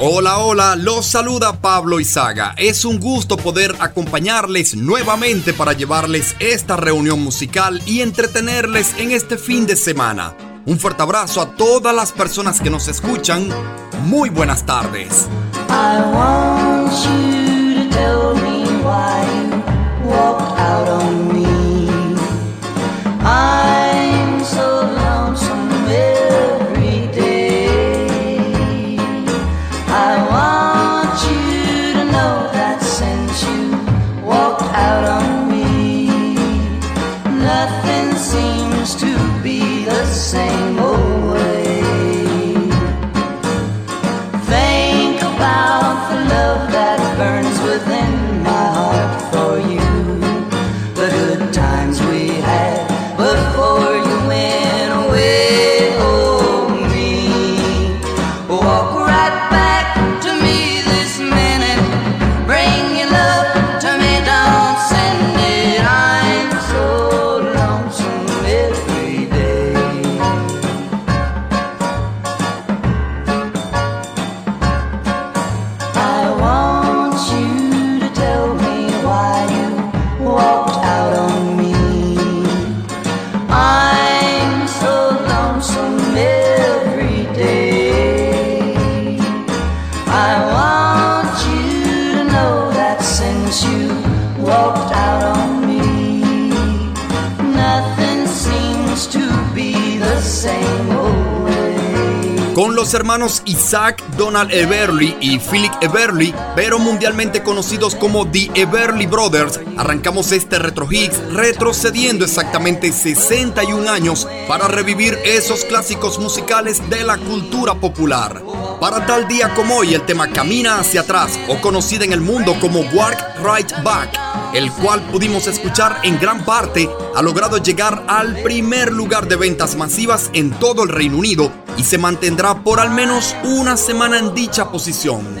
Hola, hola, los saluda Pablo Izaga. Es un gusto poder acompañarles nuevamente para llevarles esta reunión musical y entretenerles en este fin de semana. Un fuerte abrazo a todas las personas que nos escuchan. Muy buenas tardes. Los hermanos Isaac Donald Everly y Philip Everly, pero mundialmente conocidos como The Everly Brothers, arrancamos este Retro Hits retrocediendo exactamente 61 años para revivir esos clásicos musicales de la cultura popular. Para tal día como hoy, el tema Camina hacia atrás, o conocida en el mundo como Walk Right Back, el cual pudimos escuchar en gran parte, ha logrado llegar al primer lugar de ventas masivas en todo el Reino Unido y se mantendrá por al menos una semana en dicha posición.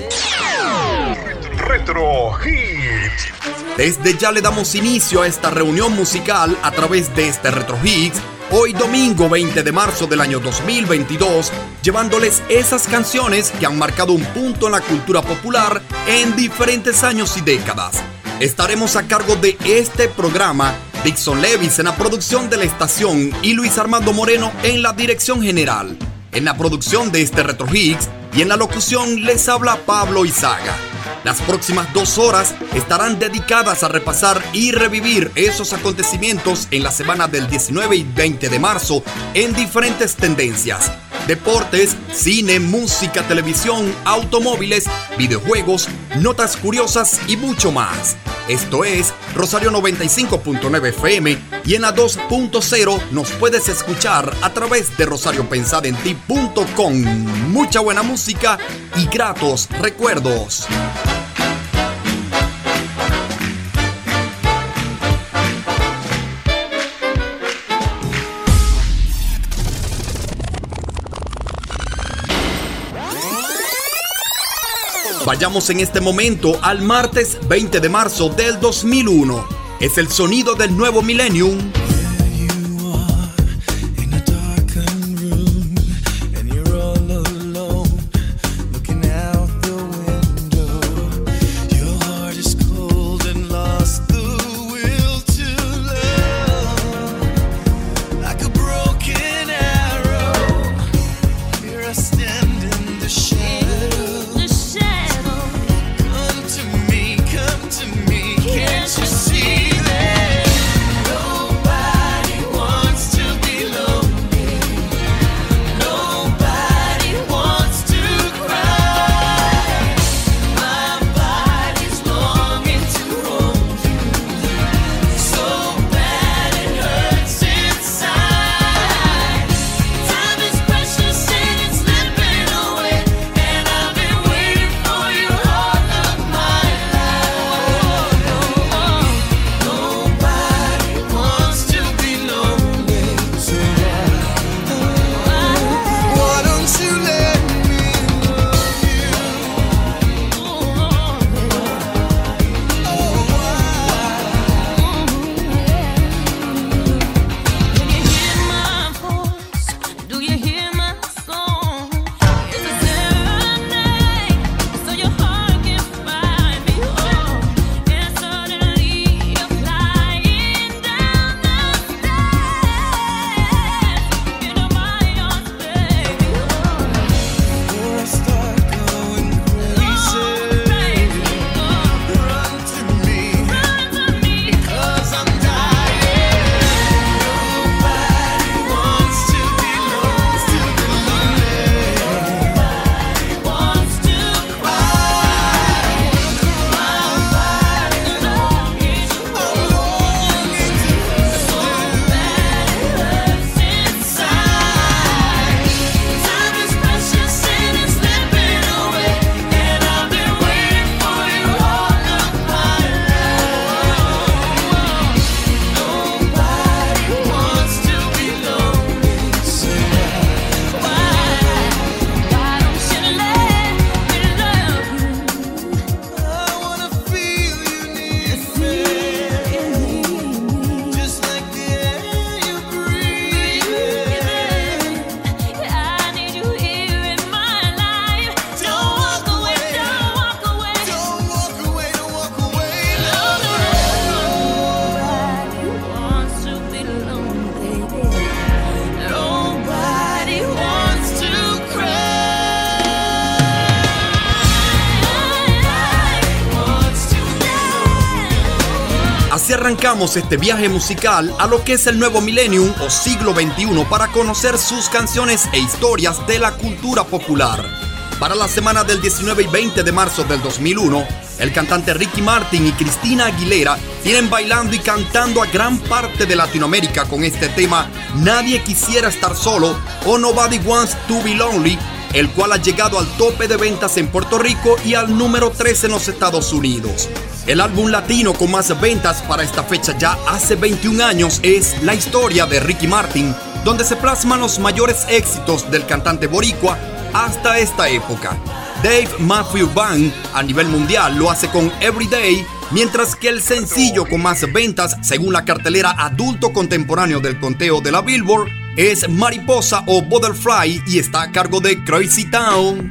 Retro Hits. Desde ya le damos inicio a esta reunión musical a través de este Retro Hits, hoy domingo 20 de marzo del año 2022, llevándoles esas canciones que han marcado un punto en la cultura popular en diferentes años y décadas. Estaremos a cargo de este programa, Dixon Levis en la producción de la estación y Luis Armando Moreno en la dirección general. En la producción de este Retro Hits y en la locución les habla Pablo Izaga. Las próximas dos horas estarán dedicadas a repasar y revivir esos acontecimientos en la semana del 19 y 20 de marzo en diferentes tendencias. Deportes, cine, música, televisión, automóviles, videojuegos, notas curiosas y mucho más. Esto es Rosario 95.9 FM y en la 2.0 nos puedes escuchar a través de rosariopensadenti.com. Mucha buena música y gratos recuerdos. Vayamos en este momento al martes 20 de marzo del 2001. Es el sonido del nuevo millennium. Arrancamos este viaje musical a lo que es el nuevo millennium o siglo XXI para conocer sus canciones e historias de la cultura popular. Para la semana del 19 y 20 de marzo del 2001, el cantante Ricky Martin y Cristina Aguilera vienen bailando y cantando a gran parte de Latinoamérica con este tema Nadie quisiera estar solo o Nobody Wants to Be Lonely, el cual ha llegado al tope de ventas en Puerto Rico y al número 3 en los Estados Unidos. El álbum latino con más ventas para esta fecha ya hace 21 años es La historia de Ricky Martin, donde se plasman los mayores éxitos del cantante boricua hasta esta época. Dave Matthew Band a nivel mundial lo hace con Everyday, mientras que el sencillo con más ventas, según la cartelera adulto contemporáneo del conteo de la Billboard, es Mariposa o Butterfly y está a cargo de Crazy Town.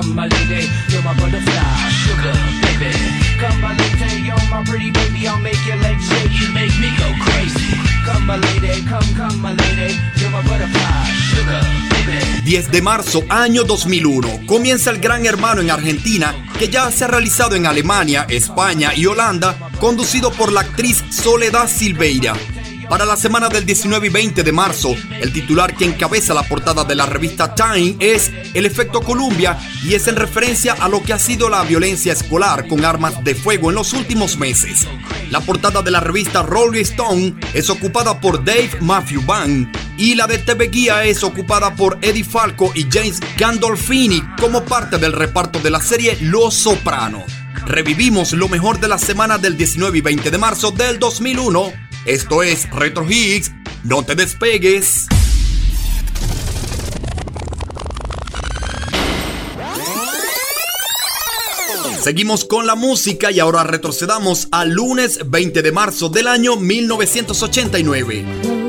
Come, my lady. My butterfly, sugar baby. Come my lady. Come my butterfly, sugar baby. 10 de marzo, año 2001, comienza el Gran Hermano en Argentina, que ya se ha realizado en Alemania, España y Holanda, conducido por la actriz Soledad Silveira. Para la semana del 19 y 20 de marzo, el titular que encabeza la portada de la revista Time es El efecto Columbia y es en referencia a lo que ha sido la violencia escolar con armas de fuego en los últimos meses. La portada de la revista Rolling Stone es ocupada por Dave Matthew Band y la de TV Guía es ocupada por Eddie Falco y James Gandolfini como parte del reparto de la serie Los Soprano. Revivimos lo mejor de la semana del 19 y 20 de marzo del 2001. Esto es Retro Higgs. No te despegues. Seguimos con la música y ahora retrocedamos al lunes 20 de marzo del año 1989.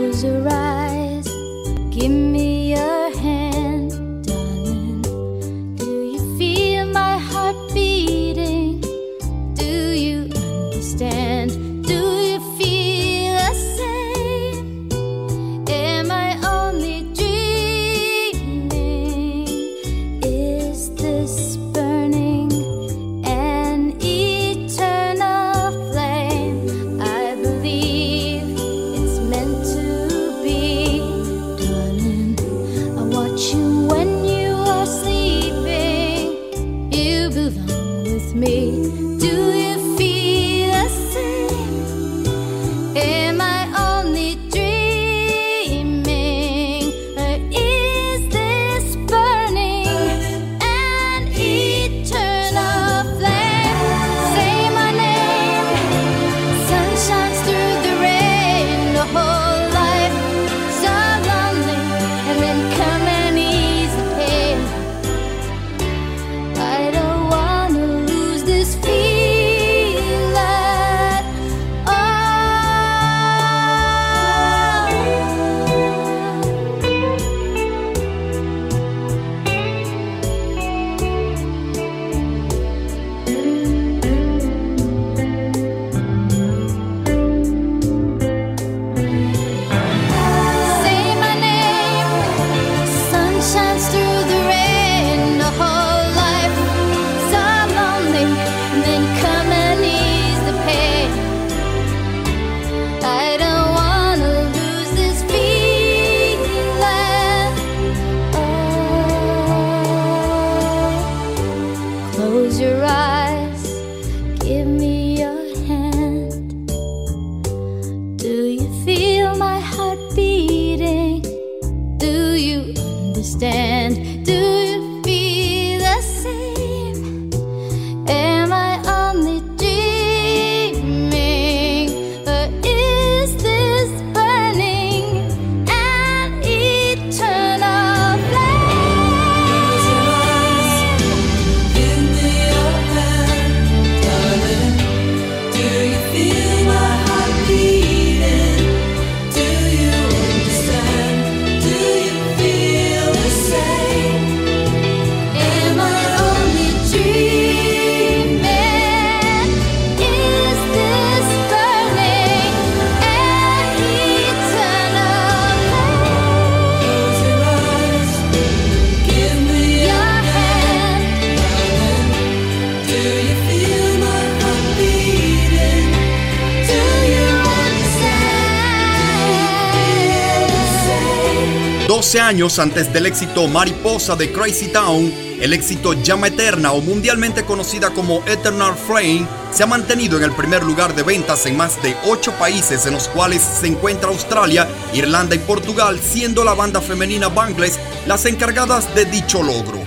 Años antes del éxito Mariposa de Crazy Town, el éxito Llama Eterna o mundialmente conocida como Eternal Flame se ha mantenido en el primer lugar de ventas en más de 8 países en los cuales se encuentra Australia, Irlanda y Portugal, siendo la banda femenina Bangles las encargadas de dicho logro.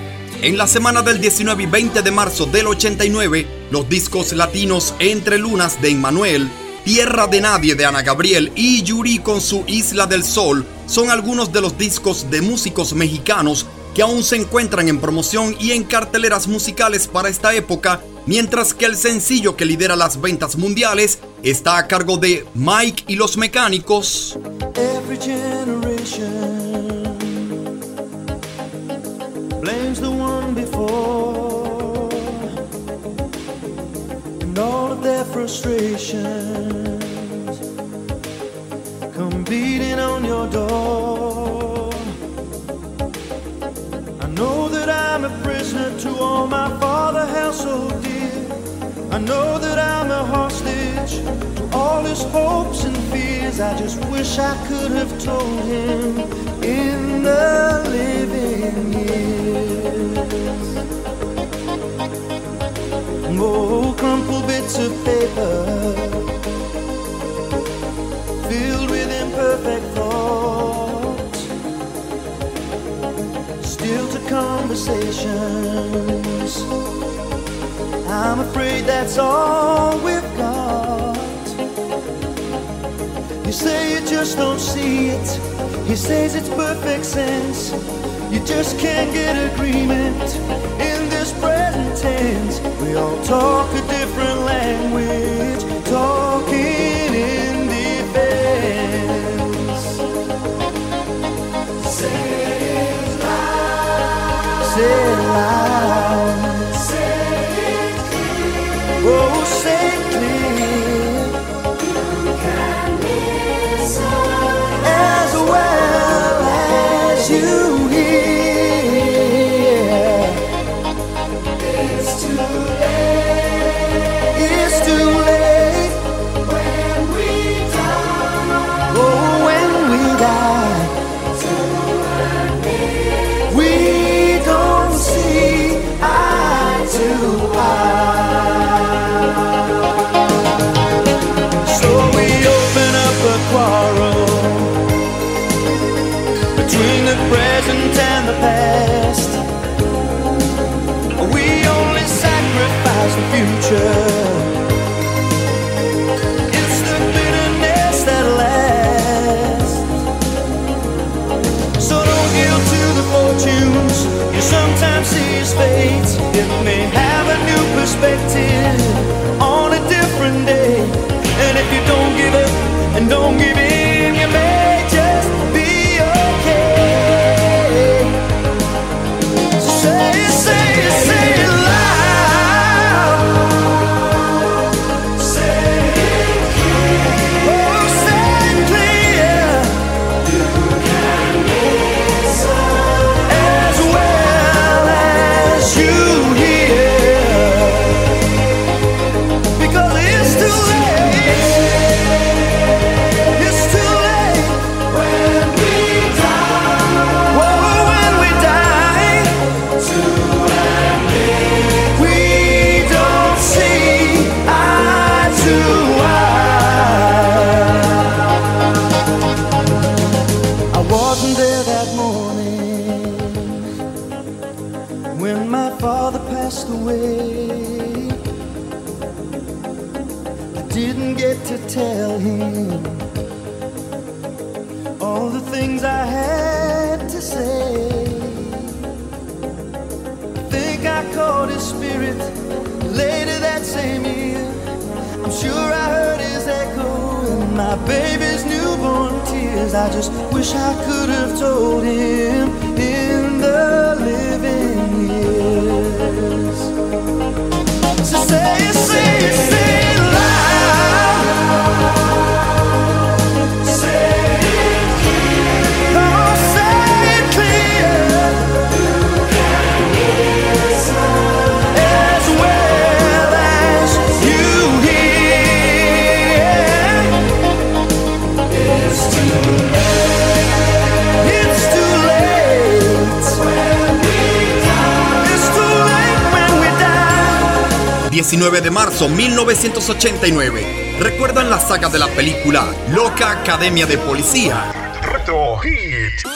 En la semana del 19 y 20 de marzo del 89, los discos latinos Entre Lunas de Emmanuel, Tierra de Nadie de Ana Gabriel y Yuri con su Isla del Sol son algunos de los discos de músicos mexicanos que aún se encuentran en promoción y en carteleras musicales para esta época, mientras que el sencillo que lidera las ventas mundiales está a cargo de Mike y los Mecánicos. Beating on your door. I know that I'm a prisoner to all my father held so dear. I know that I'm a hostage to all his hopes and fears. I just wish I could have told him in the living years. Oh, crumpled bits of paper conversations. I'm afraid that's all we've got. You say you just don't see it. He says it's perfect sense. You just can't get agreement in this present tense. We all talk a different language, talking daylight perspective on a different day. And if you don't give up and don't give didn't get to tell him all the things I had to say. I think I caught his spirit later that same year. I'm sure I heard his echo in my baby's newborn tears. I just wish I could have told him in the living years. So say it, say it, say it 19 de marzo 1989. ¿Recuerdan la saga de la película Loca Academia de Policía? Retro Hit.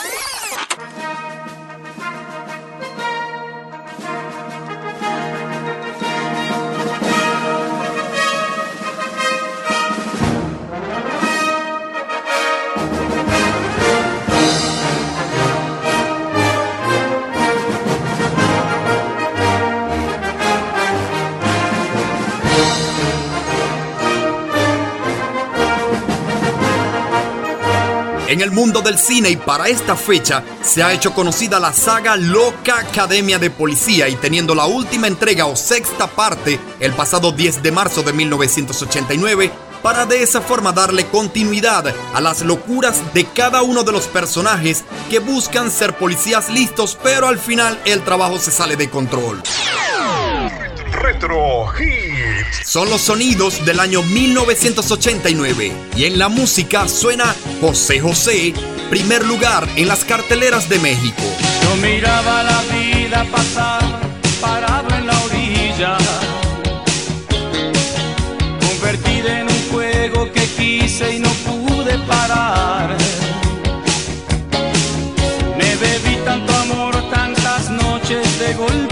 En el mundo del cine y para esta fecha se ha hecho conocida la saga Loca Academia de Policía y teniendo la última entrega o sexta parte el pasado 10 de marzo de 1989 para de esa forma darle continuidad a las locuras de cada uno de los personajes que buscan ser policías listos pero al final el trabajo se sale de control. Retro Hit. Son los sonidos del año 1989 y en la música suena José José, primer lugar en las carteleras de México. Yo miraba la vida pasar parado en la orilla, convertida en un juego que quise y no pude parar. Me bebí tanto amor tantas noches de golpe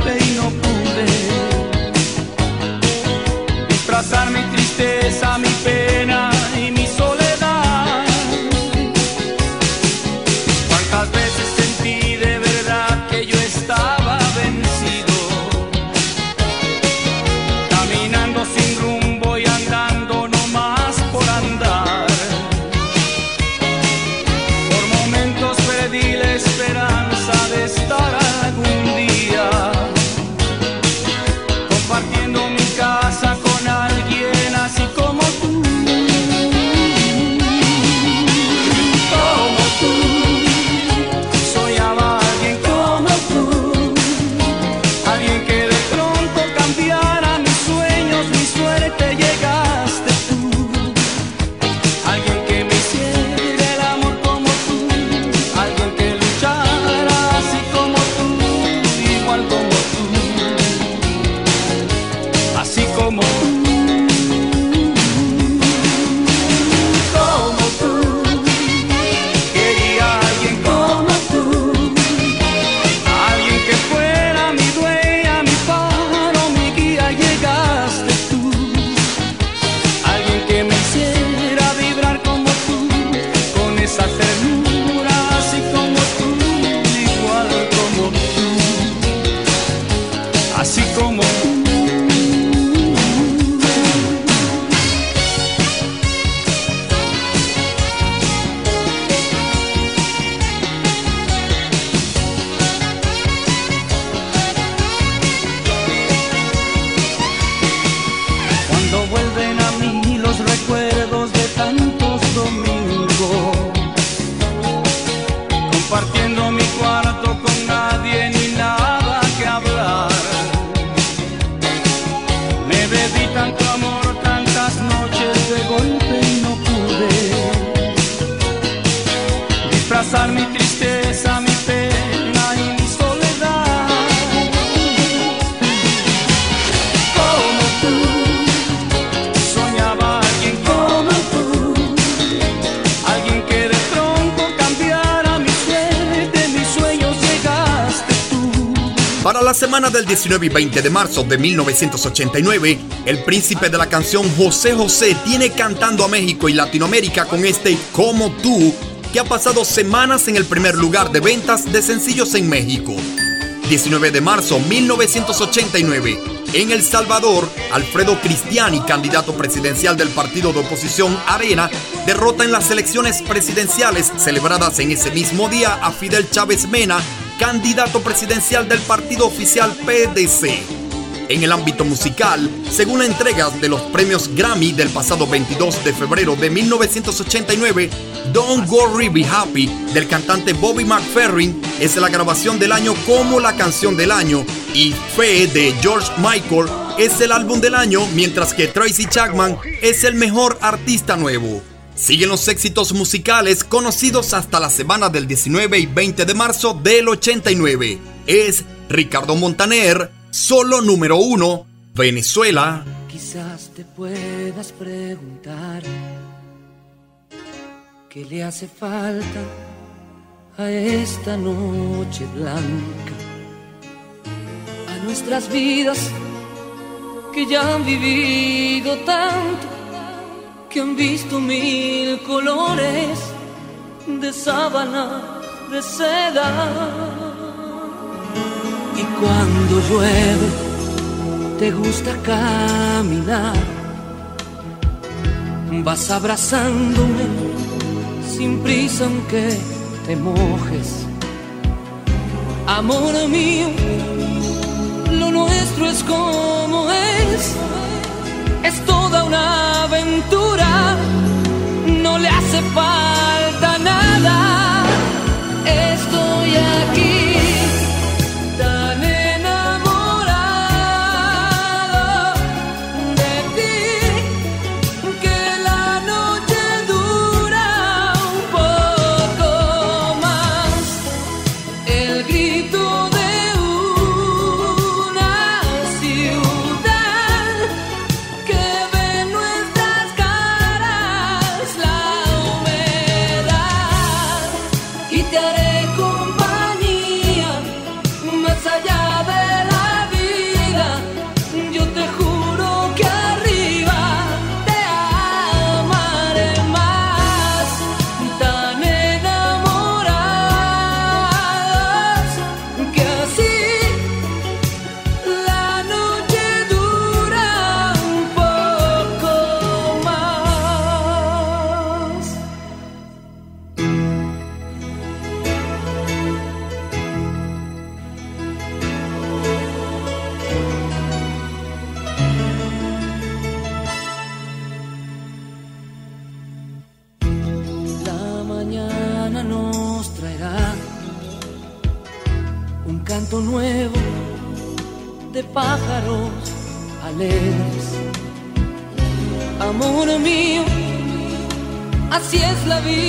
19 y 20 de marzo de 1989, el príncipe de la canción José José tiene cantando a México y Latinoamérica con este Como tú, que ha pasado semanas en el primer lugar de ventas de sencillos en México. 19 de marzo 1989. En El Salvador, Alfredo Cristiani, candidato presidencial del partido de oposición Arena, derrota en las elecciones presidenciales celebradas en ese mismo día a Fidel Chávez Mena, candidato presidencial del partido oficial PDC. En el ámbito musical, según la entrega de los premios Grammy del pasado 22 de febrero de 1989, Don't Worry Be Happy del cantante Bobby McFerrin es la grabación del año como la canción del año y Fe de George Michael es el álbum del año, mientras que Tracy Chapman es el mejor artista nuevo. Siguen los éxitos musicales conocidos hasta la semana del 19 y 20 de marzo del 89. Es Ricardo Montaner, solo número uno, Venezuela. Quizás te puedas preguntar qué le hace falta a esta noche blanca, a nuestras vidas que ya han vivido tanto, que han visto mil colores de sábana, de seda. Y cuando llueve, te gusta caminar. Vas abrazándome sin prisa aunque te mojes. Amor mío, lo nuestro es como es. Es toda una aventura, no le hace falta nada. Estoy aquí la vida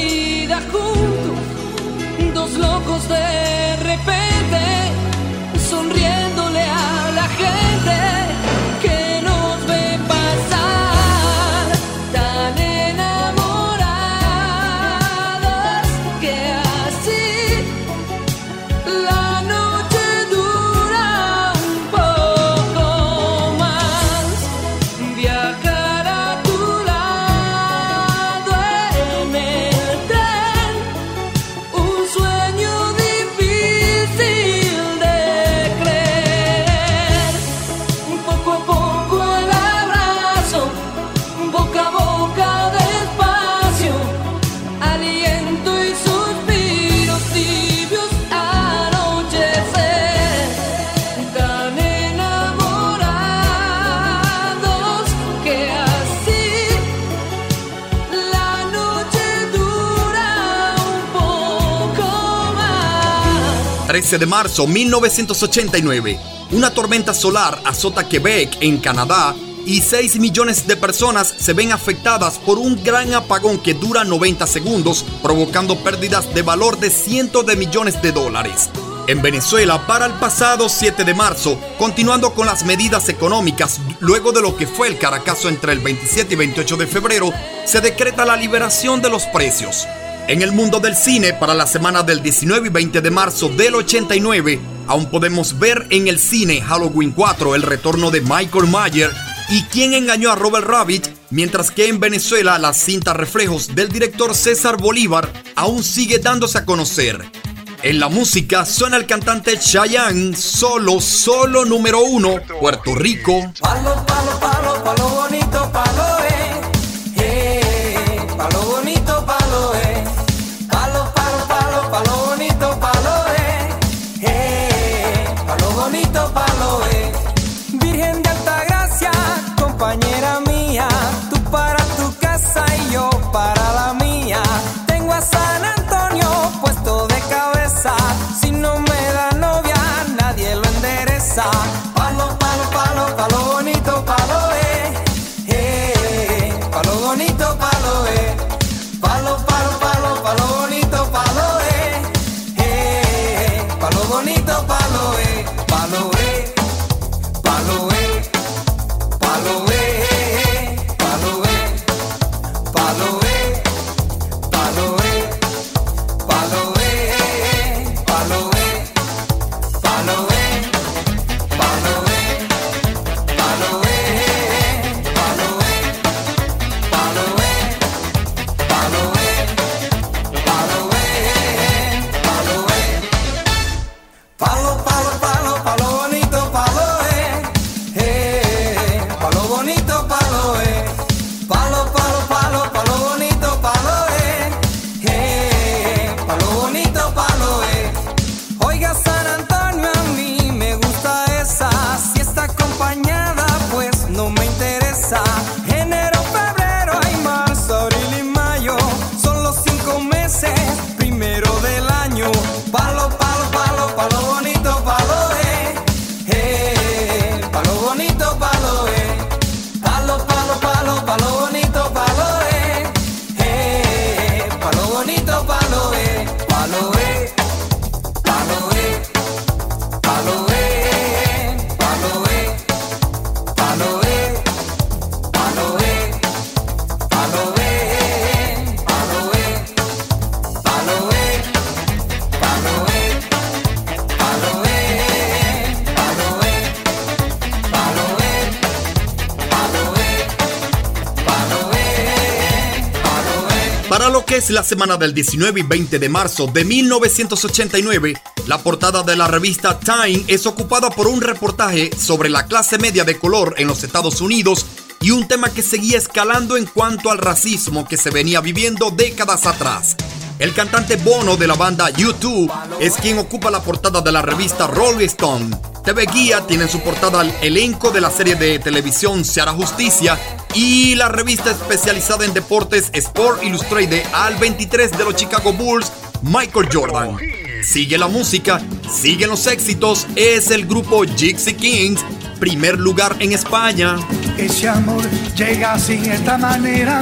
de marzo 1989, una tormenta solar azota Quebec en Canadá y 6 millones de personas se ven afectadas por un gran apagón que dura 90 segundos, provocando pérdidas de valor de cientos de millones de dólares. En Venezuela, para el pasado 7 de marzo, continuando con las medidas económicas, luego de lo que fue el caracazo entre el 27 y 28 de febrero, se decreta la liberación de los precios. En el mundo del cine, para la semana del 19 y 20 de marzo del 89, aún podemos ver en el cine Halloween 4 el retorno de Michael Mayer y quien engañó a Robert Rabbit, mientras que en Venezuela la cinta Reflejos del director César Bolívar aún sigue dándose a conocer. En la música suena el cantante Chayanne, solo, solo número uno, Puerto Rico. La semana del 19 y 20 de marzo de 1989, la portada de la revista Time es ocupada por un reportaje sobre la clase media de color en los Estados Unidos y un tema que seguía escalando en cuanto al racismo que se venía viviendo décadas atrás. El cantante Bono de la banda U2 es quien ocupa la portada de la revista Rolling Stone. TV Guía tiene en su portada el elenco de la serie de televisión Se hará justicia y la revista especializada en deportes Sport Illustrated al 23 de los Chicago Bulls, Michael Jordan. Sigue la música, siguen los éxitos, es el grupo Gypsy Kings, primer lugar en España. Ese amor llega de esta manera,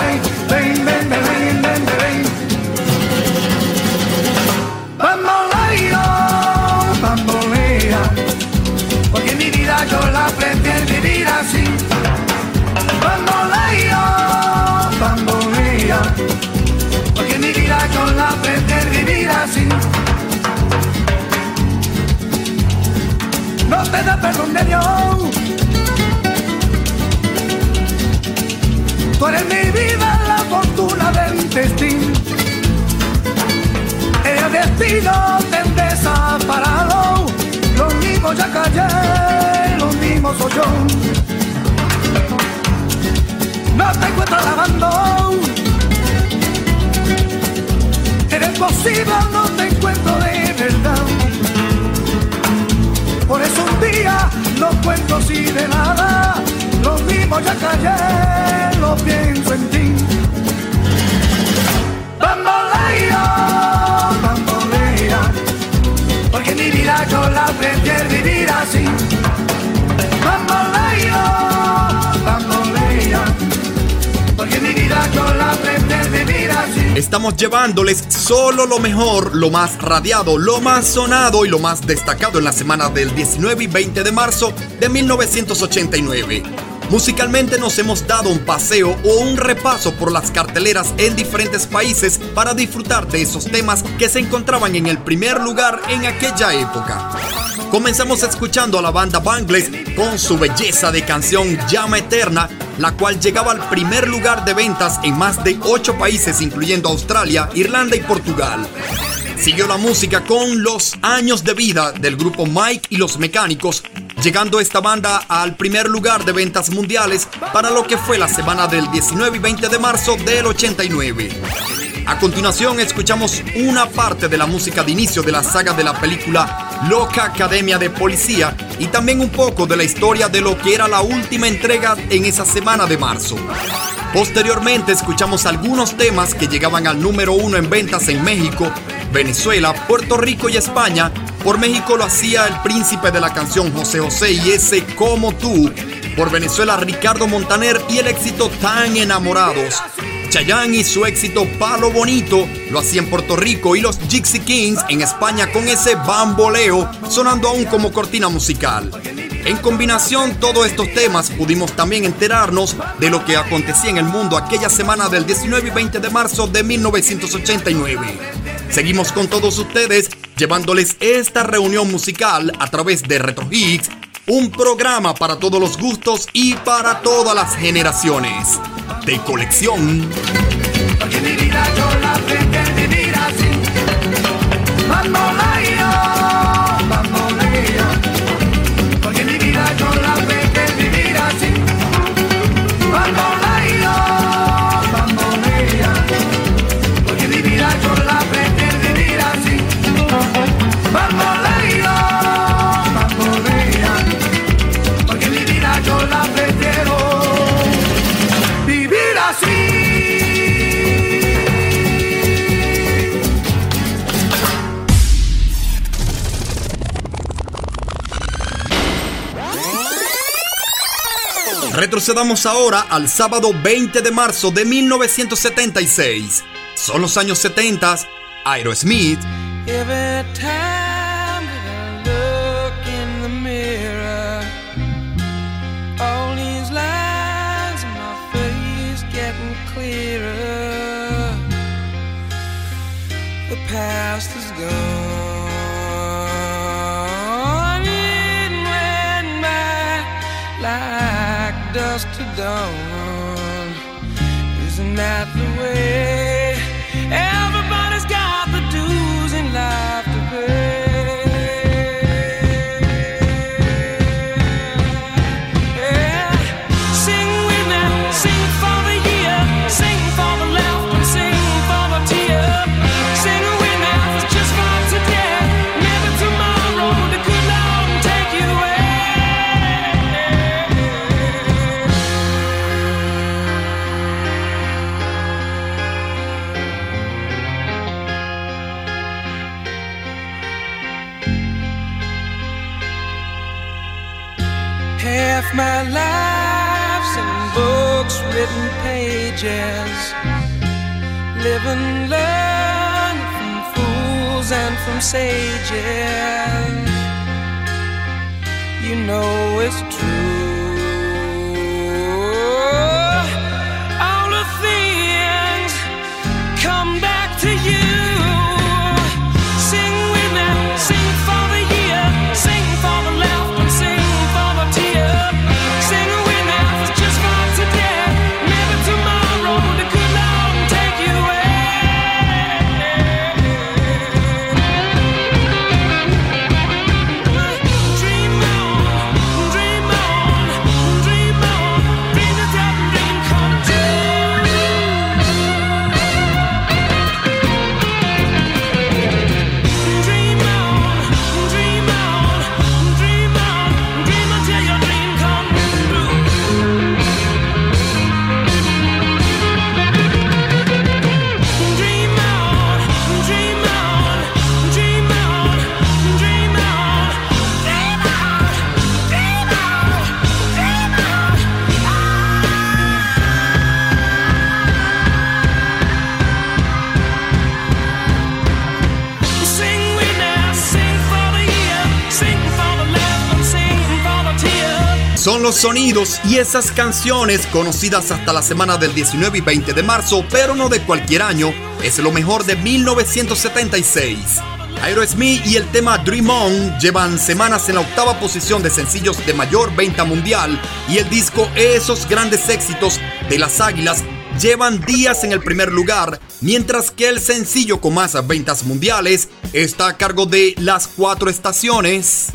Yo la prefiero vivir así. Bamboleo, bambolea, porque mi vida yo la prefiero vivir así. no te da perdón de Dios. Tú eres mi vida, la fortuna del destino. El destino te desaparado. Lo mismo ya callé, soy yo. No te encuentro lavando. Eres posible, no te encuentro de verdad. Por eso un día no cuento así de nada. Lo mismo ya callé, lo pienso en ti. Bambolea, bambolea, porque mi vida yo la prefiero vivir así. Estamos llevándoles solo lo mejor, lo más radiado, lo más sonado y lo más destacado en la semana del 19 y 20 de marzo de 1989. Musicalmente nos hemos dado un paseo o un repaso por las carteleras en diferentes países para disfrutar de esos temas que se encontraban en el primer lugar en aquella época. Comenzamos escuchando a la banda Bangles con su belleza de canción Llama Eterna, la cual llegaba al primer lugar de ventas en más de 8 países incluyendo Australia, Irlanda y Portugal. Siguió la música con Los años de vida del grupo Mike y los Mecánicos, llegando esta banda al primer lugar de ventas mundiales para lo que fue la semana del 19 y 20 de marzo del 89. A continuación escuchamos una parte de la música de inicio de la saga de la película Loca Academia de Policía y también un poco de la historia de lo que era la última entrega en esa semana de marzo. Posteriormente escuchamos algunos temas que llegaban al número uno en ventas en México, Venezuela, Puerto Rico y España. Por México lo hacía el príncipe de la canción José José y ese Como tú. Por Venezuela Ricardo Montaner y el éxito Tan Enamorados. Chayanne y su éxito Palo Bonito lo hacía en Puerto Rico y los Gypsy Kings en España con ese bamboleo sonando aún como cortina musical. En combinación todos estos temas pudimos también enterarnos de lo que acontecía en el mundo aquella semana del 19 y 20 de marzo de 1989. Seguimos con todos ustedes llevándoles esta reunión musical a través de Retro Hits, un programa para todos los gustos y para todas las generaciones. De colección. Retrocedamos ahora al sábado 20 de marzo de 1976. Son los años 70, Aerosmith, dust to dawn. Isn't that the way? Pages. Live and learn from fools and from sages. You know it's true. Sonidos y esas canciones conocidas hasta la semana del 19 y 20 de marzo, pero no de cualquier año, es lo mejor de 1976. Aerosmith y el tema Dream On llevan semanas en la octava posición de sencillos de mayor venta mundial y el disco Esos grandes éxitos de las Águilas llevan días en el primer lugar, mientras que el sencillo con más ventas mundiales está a cargo de Las Cuatro Estaciones.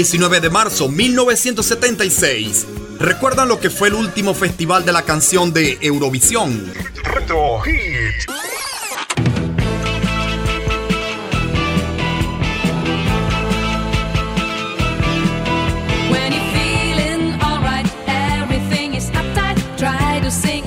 19 de marzo 1976. ¿Recuerdan lo que fue el último festival de la canción de Eurovisión? Retro Hit. Try to sing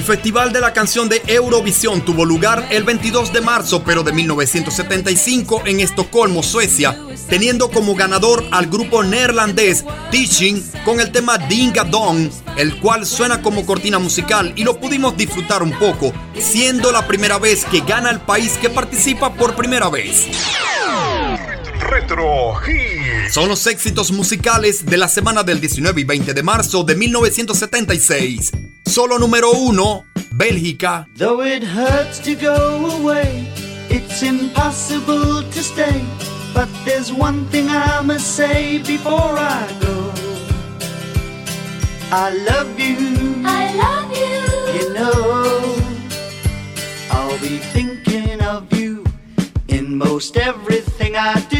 El Festival de la Canción de Eurovisión tuvo lugar el 22 de marzo, pero de 1975 en Estocolmo, Suecia, teniendo como ganador al grupo neerlandés Teaching con el tema Dinga Dong, el cual suena como cortina musical y lo pudimos disfrutar un poco, siendo la primera vez que gana el país que participa por primera vez. Retro. Son los éxitos musicales de la semana del 19 y 20 de marzo de 1976. Solo número uno, Bélgica. Though it hurts to go away, it's impossible to stay. But there's one thing I must say before I go. I love you. I love you. You know, I'll be thinking of you in most everything I do.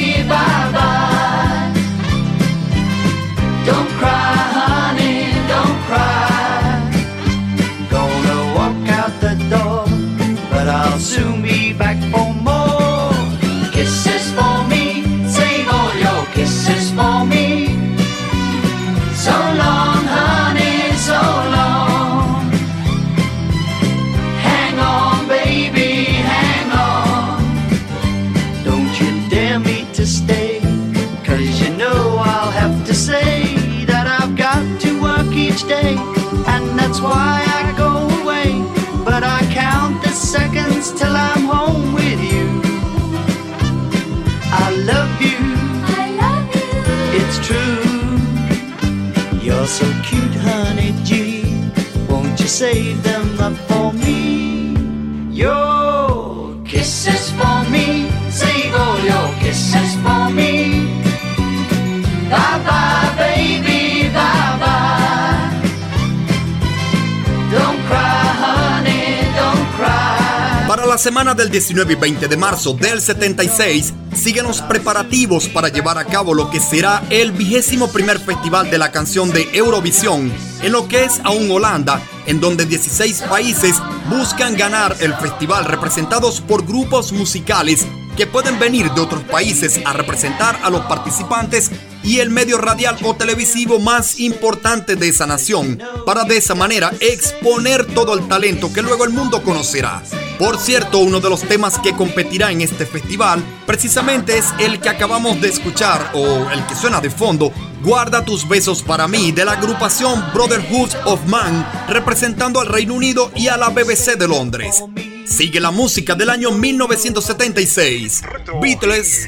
back for more. Kisses for me, save all your kisses for me. So long, honey, so long. Hang on, baby, hang on. Don't you dare me to stay, cause you know I'll have to say that I've got to work each day, and that's why save them up for me? La semana del 19 y 20 de marzo del 76, siguen los preparativos para llevar a cabo lo que será el vigésimo primer festival de la canción de Eurovisión, en lo que es aún Holanda, en donde 16 países buscan ganar el festival representados por grupos musicales que pueden venir de otros países a representar a los participantes y el medio radial o televisivo más importante de esa nación, para de esa manera exponer todo el talento que luego el mundo conocerá. Por cierto, uno de los temas que competirá en este festival precisamente es el que acabamos de escuchar o el que suena de fondo, Guarda tus besos para mí, de la agrupación Brotherhood of Man, representando al Reino Unido y a la BBC de Londres. Sigue la música del año 1976. Beatles.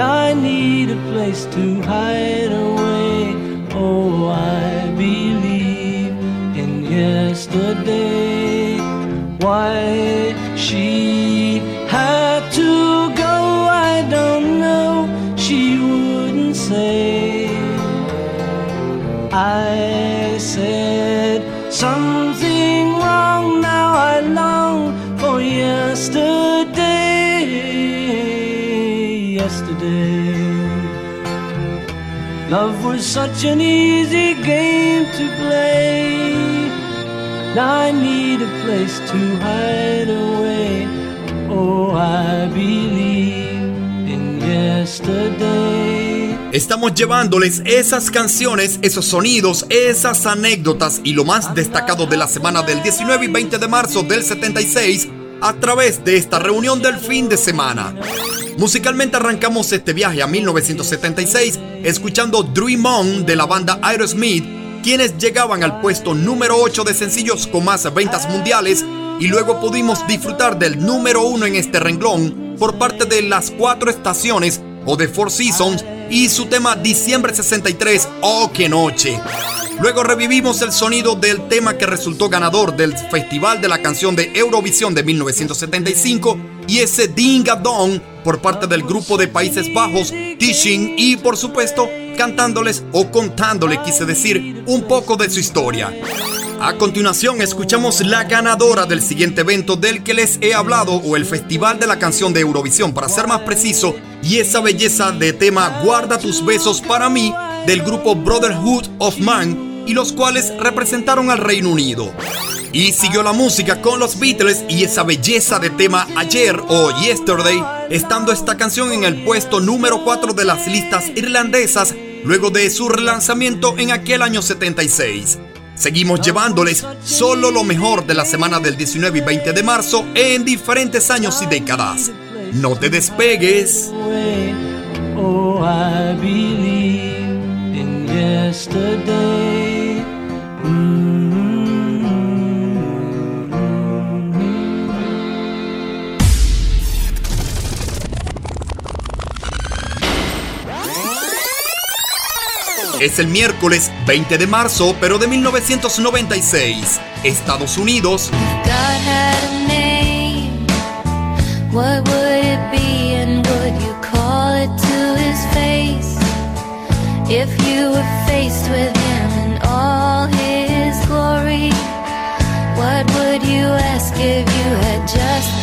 I need a place to hide away. Oh, I believe in yesterday. Why she had to go, I don't know. She wouldn't say. I said something Yesterday, love was such an easy game to play. Now I need a place to hide away. Oh, I believe in yesterday. Estamos llevándoles esas canciones, esos sonidos, esas anécdotas y lo más destacado de la semana del 19 y 20 de marzo del 76 a través de esta reunión del fin de semana. Musicalmente arrancamos este viaje a 1976 escuchando Dream On de la banda Aerosmith, quienes llegaban al puesto número 8 de sencillos con más ventas mundiales y luego pudimos disfrutar del número 1 en este renglón por parte de las cuatro estaciones o de Four Seasons y su tema Diciembre 63, Oh que noche. Luego revivimos el sonido del tema que resultó ganador del Festival de la Canción de Eurovisión de 1975 y ese Dinga Dong por parte del grupo de Países Bajos, Tishing y por supuesto cantándoles o contándole, quise decir, un poco de su historia. A continuación escuchamos la ganadora del siguiente evento del que les he hablado o el Festival de la Canción de Eurovisión para ser más preciso y esa belleza de tema Guarda tus besos para mí del grupo Brotherhood of Man y los cuales representaron al Reino Unido. Y siguió la música con los Beatles y esa belleza de tema ayer o yesterday, estando esta canción en el puesto número 4 de las listas irlandesas luego de su relanzamiento en aquel año 76. Seguimos llevándoles solo lo mejor de la semana del 19 y 20 de marzo en diferentes años y décadas. No te despegues. Oh, I believe in yesterday. Es el miércoles 20 de marzo, pero de 1996. Estados Unidos. God had a name, what would it be and would you call it to his face? If you were faced with him in all his glory, what would you ask if you had just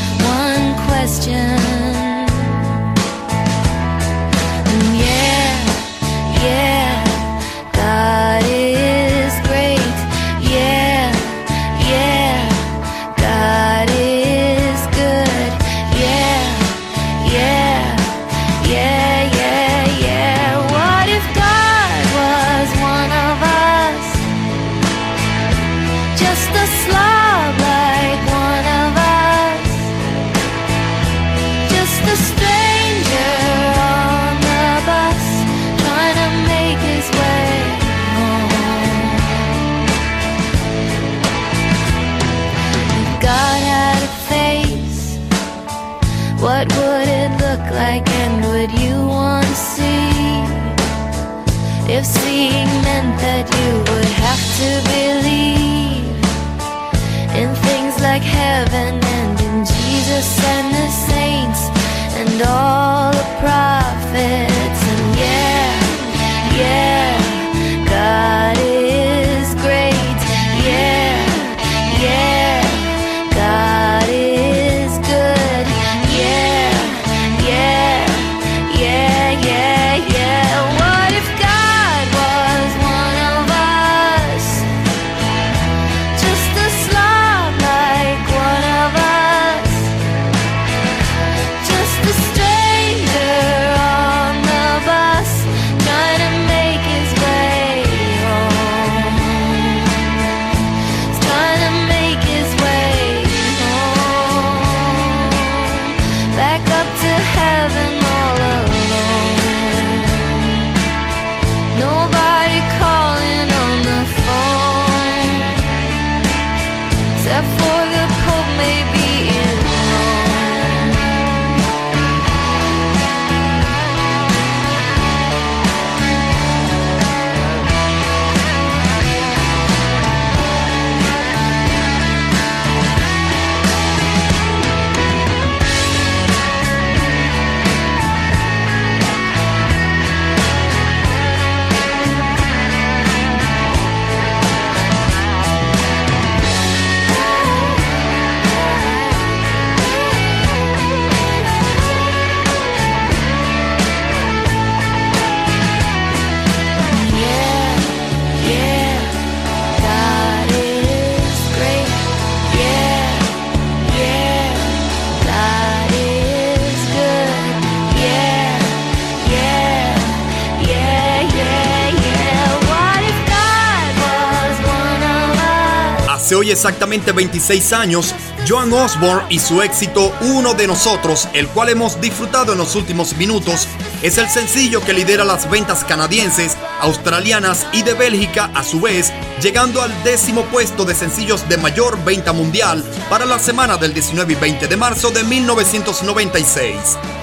Hoy exactamente 26 años, Joan Osborne y su éxito Uno de nosotros, el cual hemos disfrutado en los últimos minutos, es el sencillo que lidera las ventas canadienses, australianas y de Bélgica a su vez, llegando al décimo puesto de sencillos de mayor venta mundial para la semana del 19 y 20 de marzo de 1996.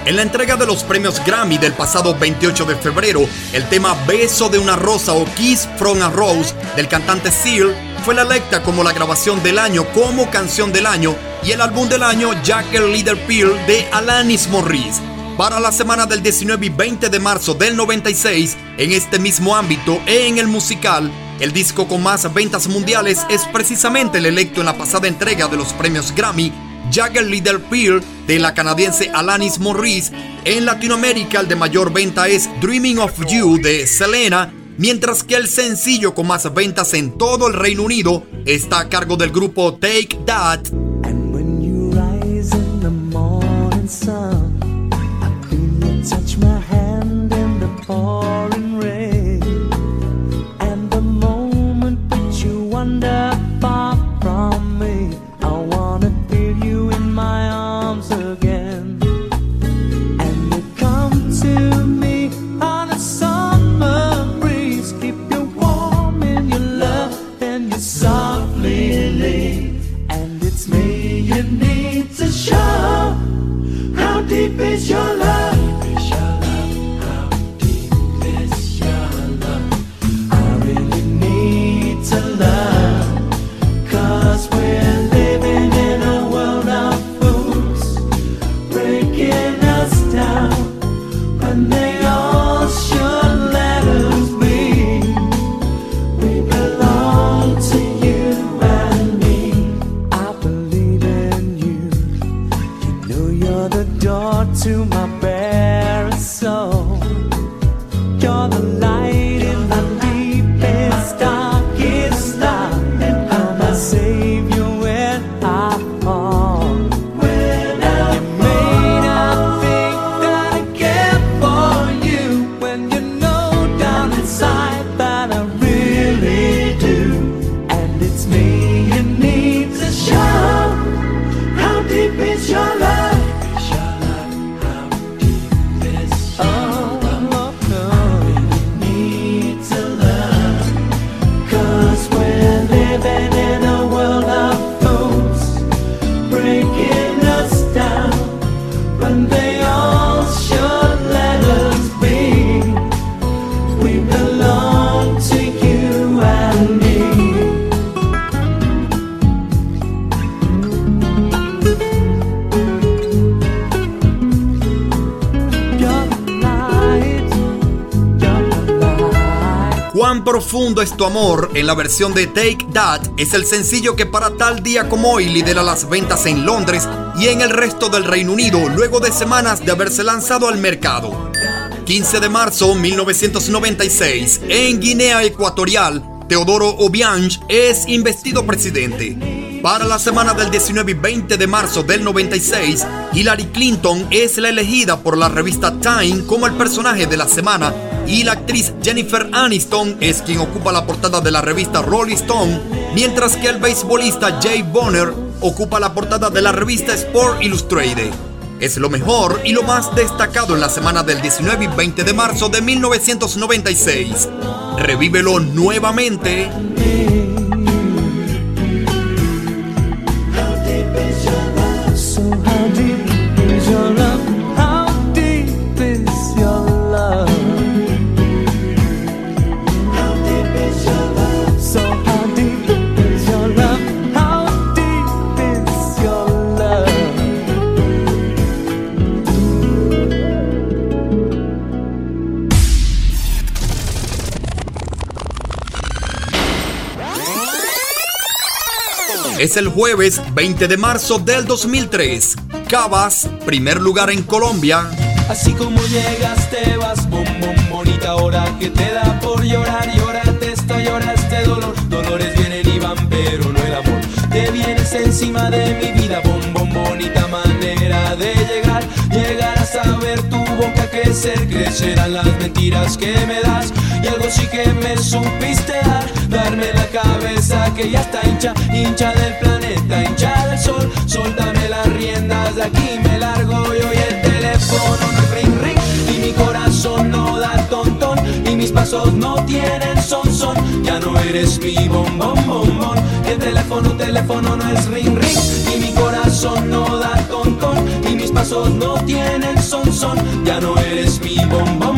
En la entrega de los premios Grammy del pasado 28 de febrero, el tema Beso de una Rosa o Kiss from a Rose del cantante Seal fue la electa como la grabación del año como canción del año y el álbum del año Jack el Leader Peel de Alanis Morris. Para la semana del 19 y 20 de marzo del 96, en este mismo ámbito en el musical, el disco con más ventas mundiales es precisamente el electo en la pasada entrega de los premios Grammy, Jagger Leader Peel de la canadiense Alanis Morris. En Latinoamérica el de mayor venta es Dreaming of You de Selena mientras que el sencillo con más ventas en todo el Reino Unido está a cargo del grupo Take That. Amor en la versión de Take That es el sencillo que para tal día como hoy lidera las ventas en Londres y en el resto del Reino Unido luego de semanas de haberse lanzado al mercado. 15 de marzo 1996, en Guinea Ecuatorial, Teodoro Obiang es investido presidente. Para la semana del 19 y 20 de marzo del 96, Hillary Clinton es la elegida por la revista Time como el personaje de la semana y la actriz Jennifer Aniston es quien ocupa la portada de la revista Rolling Stone, mientras que el beisbolista Jay Bonner ocupa la portada de la revista Sport Illustrated. Es lo mejor y lo más destacado en la semana del 19 y 20 de marzo de 1996. Revívelo nuevamente. El jueves 20 de marzo del 2003. Cabas, primer lugar en Colombia. Así como llegas te vas, bom, bom, bonita hora que te da por llorar, llorarte esto, lloraste dolor, dolores vienen y van, pero no el amor. Te vienes encima de mi vida, bom, bom, bonita manera de llegar, llegar a saber tu boca crecer, crecerán las mentiras que me das, y algo sí que me supiste dar, darme la cabeza que ya está hincha, hincha del planeta, hincha del sol, soltame las riendas de aquí, me largo yo y el teléfono no es ring ring. Y mi corazón no da tontón y mis pasos no tienen son son. Ya no eres mi bom bom bom bom. El teléfono teléfono no es ring ring. Y mi corazón no da tontón y mis pasos no tienen son son. Ya no eres mi bom bom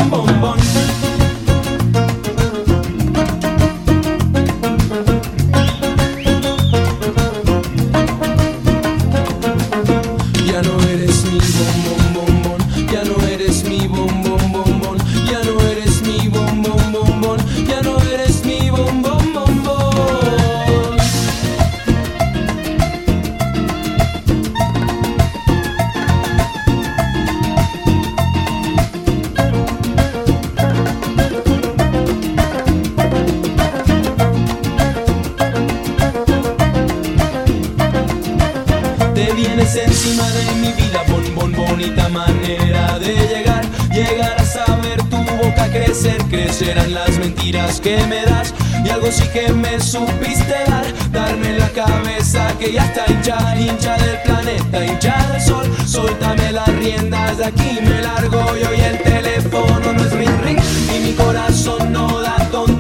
supiste dar, darme la cabeza que ya está hincha, hincha del planeta, hincha del sol. Suéltame las riendas, de aquí me largo yo y el teléfono no es ring ring. Y mi corazón no da ton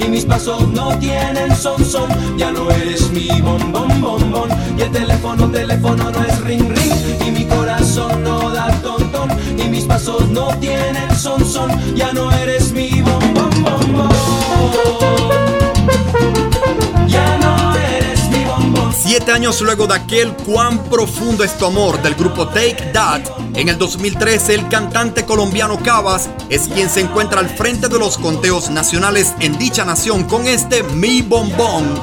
y mis pasos no tienen son son. Ya no eres mi bon bon bon y el teléfono, teléfono no es ring ring. Y mi corazón no da ton, y mis pasos no tienen son son. Ya no eres Años luego de aquel cuán profundo es tu amor del grupo Take That, en el 2013 el cantante colombiano Cabas es quien se encuentra al frente de los conteos nacionales en dicha nación con este Mi Bombón.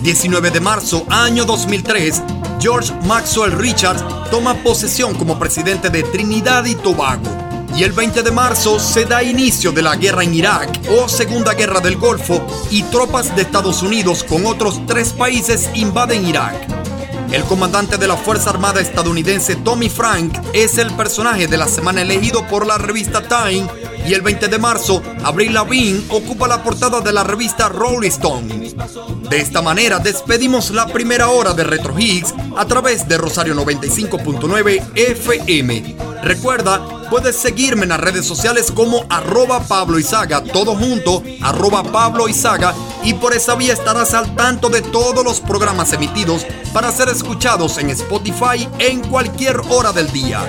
19 de marzo, año 2003, George Maxwell Richards toma posesión como presidente de Trinidad y Tobago. Y el 20 de marzo se da inicio de la guerra en Irak o Segunda Guerra del Golfo y tropas de Estados Unidos con otros tres países invaden Irak. El comandante de la Fuerza Armada estadounidense Tommy Frank es el personaje de la semana elegido por la revista Time y el 20 de marzo Avril Lavigne ocupa la portada de la revista Rolling Stone. De esta manera despedimos la primera hora de Retro Higgs a través de Rosario 95.9 FM. Recuerda, puedes seguirme en las redes sociales como arroba Pablo Izaga, todo junto, arroba Pablo Izaga, y por esa vía estarás al tanto de todos los programas emitidos para ser escuchados en Spotify en cualquier hora del día.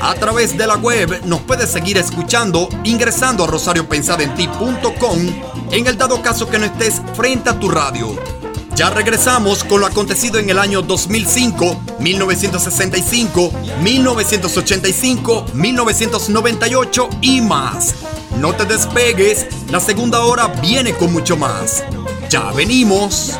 A través de la web nos puedes seguir escuchando ingresando a rosariopensadenti.com en el dado caso que no estés frente a tu radio. Ya regresamos con lo acontecido en el año 2005, 1965, 1985, 1998 y más. No te despegues, la segunda hora viene con mucho más. Ya venimos.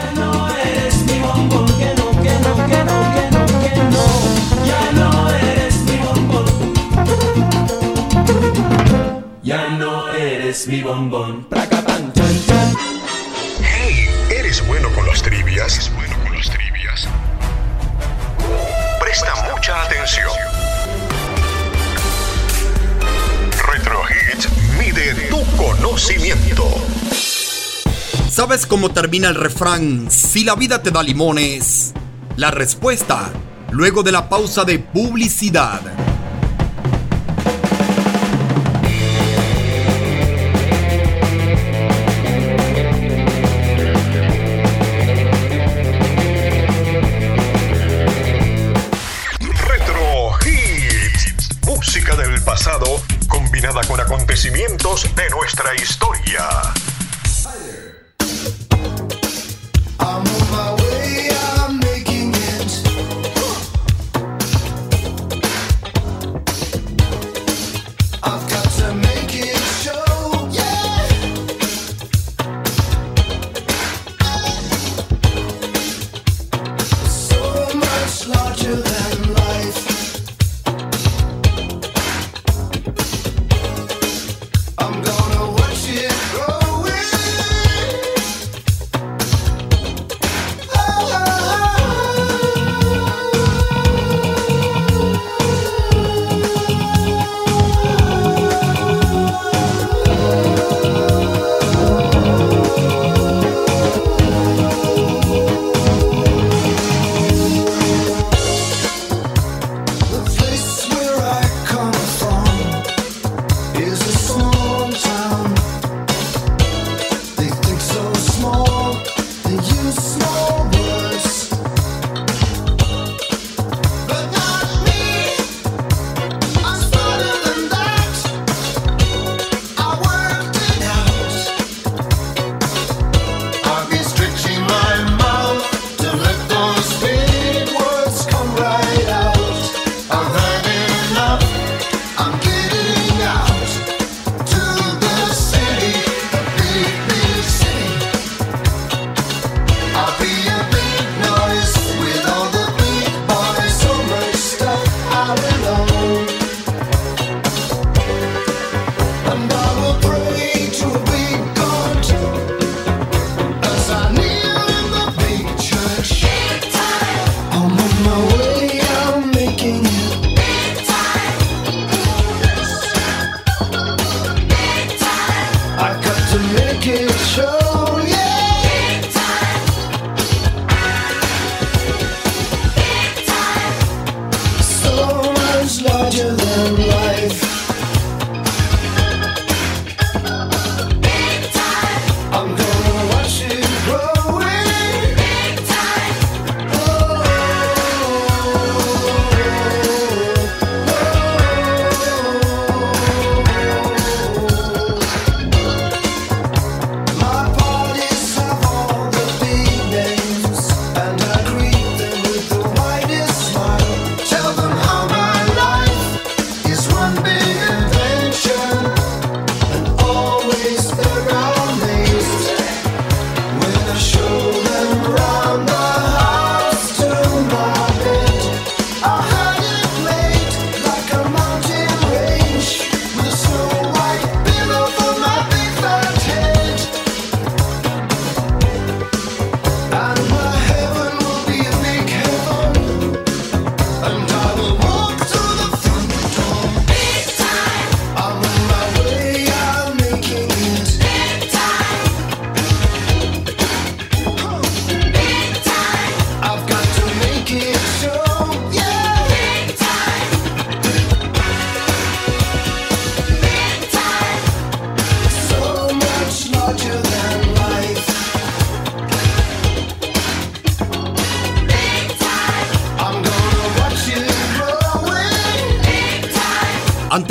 Ya no eres mi bombón. Trivias? ¿Eres bueno con las trivias? Presta mucha atención. Retro Hits mide tu conocimiento. ¿Sabes cómo termina el refrán? Si la vida te da limones. La respuesta, luego de la pausa de publicidad. Acontecimientos de nuestra historia.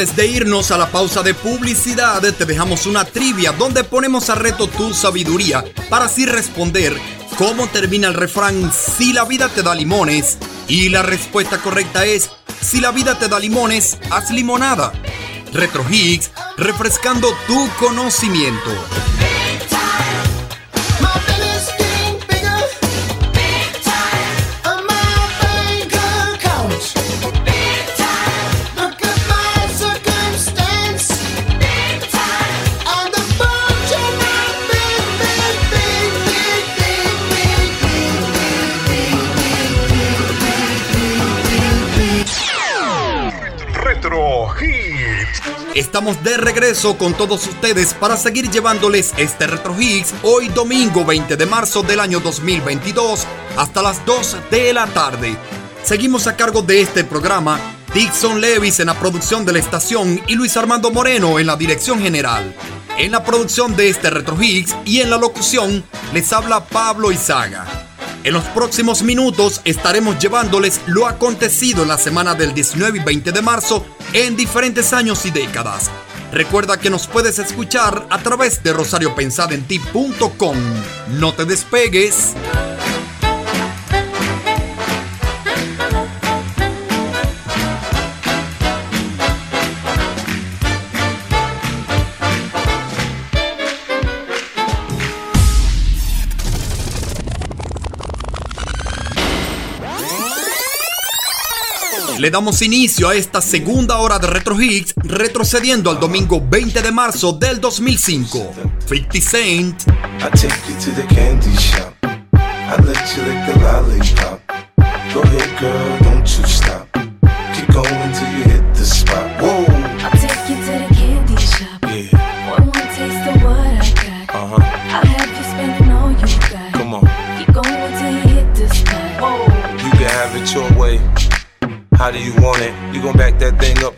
Antes de irnos a la pausa de publicidad, te dejamos una trivia donde ponemos a reto tu sabiduría para así responder cómo termina el refrán si la vida te da limones. Y la respuesta correcta es si la vida te da limones, haz limonada. Retro Higgs, refrescando tu conocimiento. Estamos de regreso con todos ustedes para seguir llevándoles este Retro Hits hoy domingo 20 de marzo del año 2022 hasta las 2 de la tarde. Seguimos a cargo de este programa Dixon Levis en la producción de la estación y Luis Armando Moreno en la dirección general. En la producción de este Retro Hits y en la locución les habla Pablo Izaga. En los próximos minutos estaremos llevándoles lo acontecido en la semana del 19 y 20 de marzo en diferentes años y décadas. Recuerda que nos puedes escuchar a través de rosariopensadenti.com. No te despegues. Le damos inicio a esta segunda hora de Retro Hits, retrocediendo al domingo 20 de marzo del 2005. 50 Cent. I take you to the candy shop.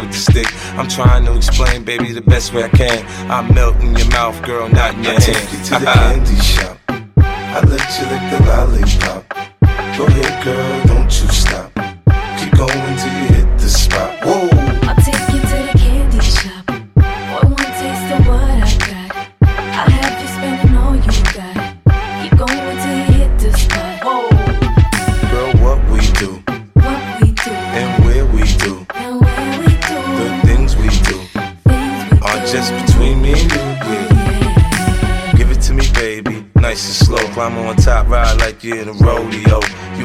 with the stick. I'm trying to explain, baby, the best way I can. I melt in your mouth, girl, not in your I hand. take you to the candy shop. I let you lick the lollipop. Go ahead, girl, don't you stop. Keep going till Climb on top, ride like you're in a rodeo.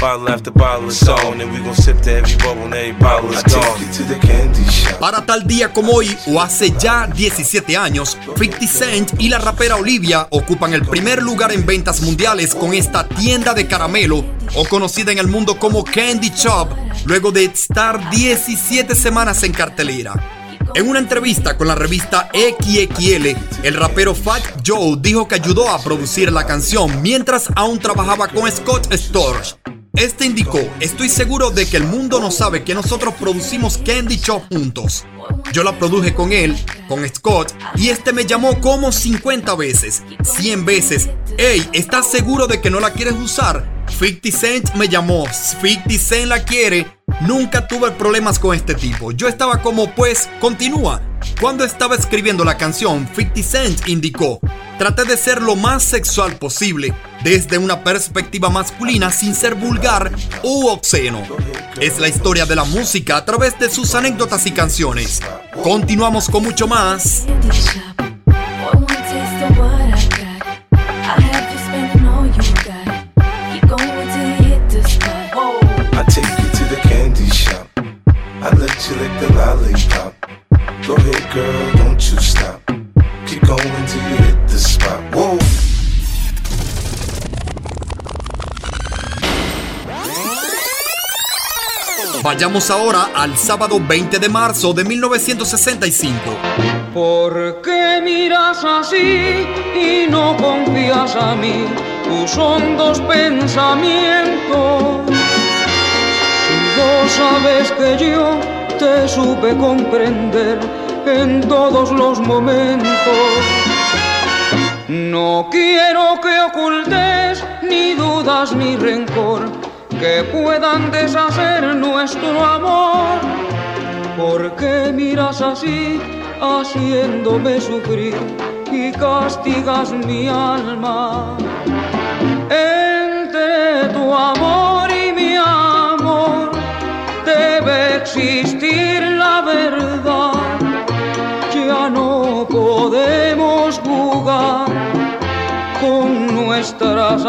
Bottle after bottle is on, and we gon' sip to every bubble and every bottle is gone. to the candy shop. Para tal día como hoy, o hace ya 17 años, 50 Cent y la rapera Olivia ocupan el primer lugar en ventas mundiales con esta tienda de caramelo, o conocida en el mundo como Candy Shop, luego de estar 17 semanas en cartelera. En una entrevista con la revista XXL, el rapero Fat Joe dijo que ayudó a producir la canción mientras aún trabajaba con Scott Storch. Este indicó, estoy seguro de que el mundo no sabe que nosotros producimos Candy Shop juntos. Yo la produje con él, con Scott, y este me llamó como 50 veces, 100 veces. Hey, ¿estás seguro de que no la quieres usar? 50 Cent me llamó, 50 Cent la quiere. Nunca tuve problemas con este tipo. Yo estaba como, pues, continúa. Cuando estaba escribiendo la canción, 50 Cent indicó, traté de ser lo más sexual posible, desde una perspectiva masculina sin ser vulgar u obsceno. Es la historia de la música a través de sus anécdotas y canciones. Continuamos con mucho más. I let you lick the lollipop. Go ahead, girl, don't you stop. Keep going till you hit the spot. Whoa. Vayamos ahora al sábado 20 de marzo de 1965. ¿Por qué miras así y no confías a mí tus hondos pensamientos? Si vos sabes que yo te supe comprender en todos los momentos. No quiero que ocultes ni dudas ni rencor que puedan deshacer nuestro amor. ¿Por qué miras así, haciéndome sufrir y castigas mi alma?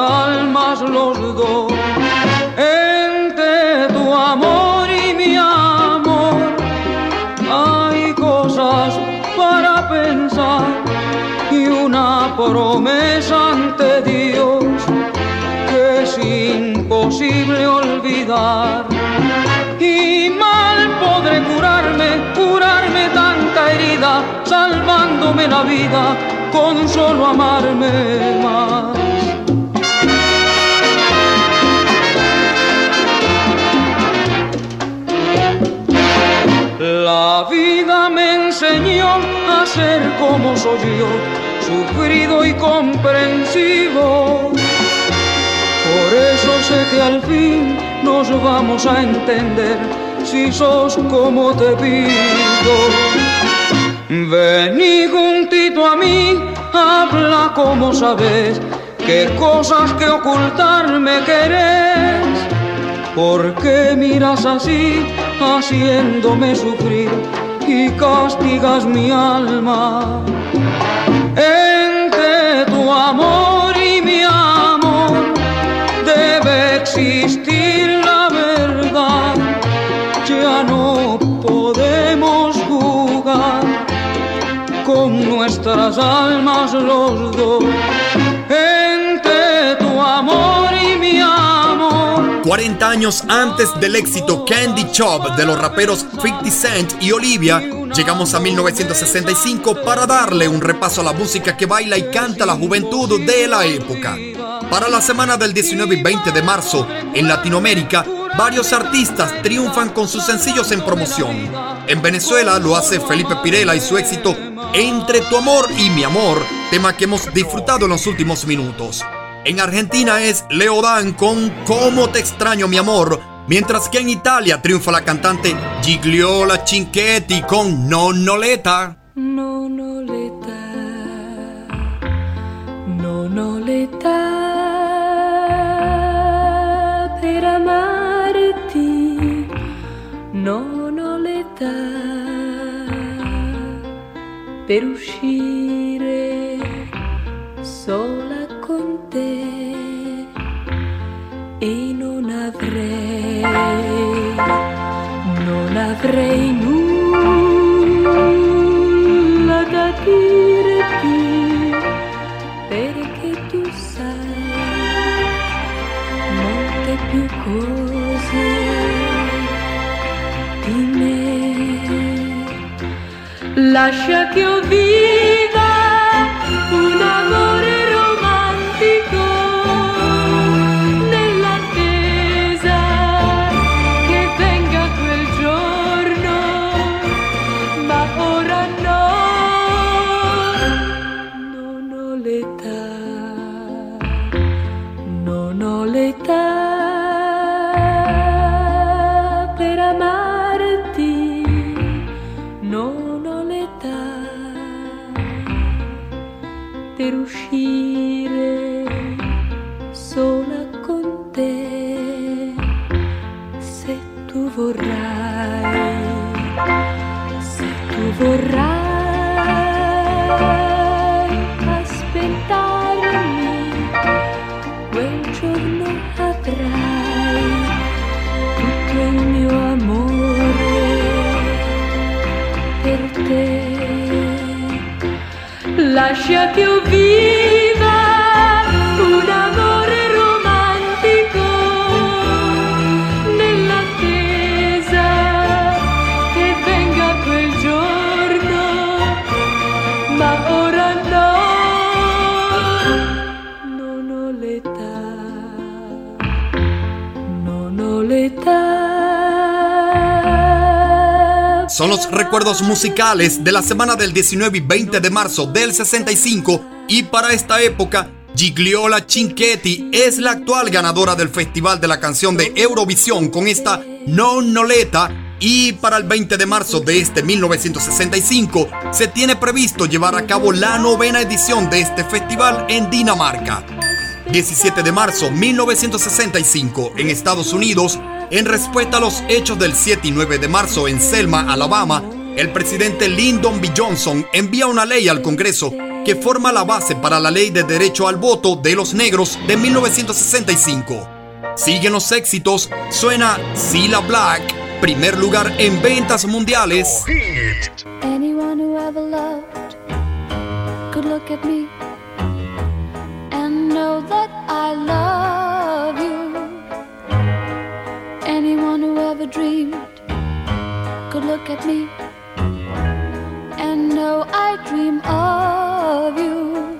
Almas los dos. Entre tu amor y mi amor hay cosas para pensar y una promesa ante Dios que es imposible olvidar. Y mal podré curarme, curarme tanta herida, salvándome la vida con solo amarme más. La vida me enseñó a ser como soy yo, sufrido y comprensivo. Por eso sé que al fin nos vamos a entender si sos como te pido. Vení juntito a mí, habla como sabes, qué cosas que ocultarme querés. ¿Por qué miras así, haciéndome sufrir y castigas mi alma? Entre tu amor y mi amor debe existir la verdad. Ya no podemos jugar con nuestras almas los dos. Entre tu amor 40 años antes del éxito Candy Shop de los raperos 50 Cent y Olivia, llegamos a 1965 para darle un repaso a la música que baila y canta la juventud de la época. Para la semana del 19 y 20 de marzo, en Latinoamérica, varios artistas triunfan con sus sencillos en promoción. En Venezuela lo hace Felipe Pirela y su éxito Entre tu amor y mi amor, tema que hemos disfrutado en los últimos minutos. En Argentina es Leodan con Cómo te extraño mi amor, mientras que en Italia triunfa la cantante Gigliola Cinquetti con Nonnoleta. Nonnoleta, nonnoleta, per amarti, nonnoleta, per uscire sola non avrei nulla da dirti perché tu sai molte più cose di me. Lascia che io viva vorrai. Se tu vorrai aspettarmi quel giorno avrai tutto il mio amore per te. Lascia che io viva Son los recuerdos musicales de la semana del 19 y 20 de marzo del 65 y para esta época Gigliola Cinquetti es la actual ganadora del Festival de la Canción de Eurovisión con esta Nonnoleta y para el 20 de marzo de este 1965 se tiene previsto llevar a cabo la novena edición de este festival en Dinamarca. 17 de marzo 1965 en Estados Unidos, en respuesta a los hechos del 7 y 9 de marzo en Selma, Alabama, el presidente Lyndon B. Johnson envía una ley al Congreso que forma la base para la ley de derecho al voto de los negros de 1965. Siguen los éxitos, suena Cilla Black, primer lugar en ventas mundiales. Dreamed could look at me and know I dream of you.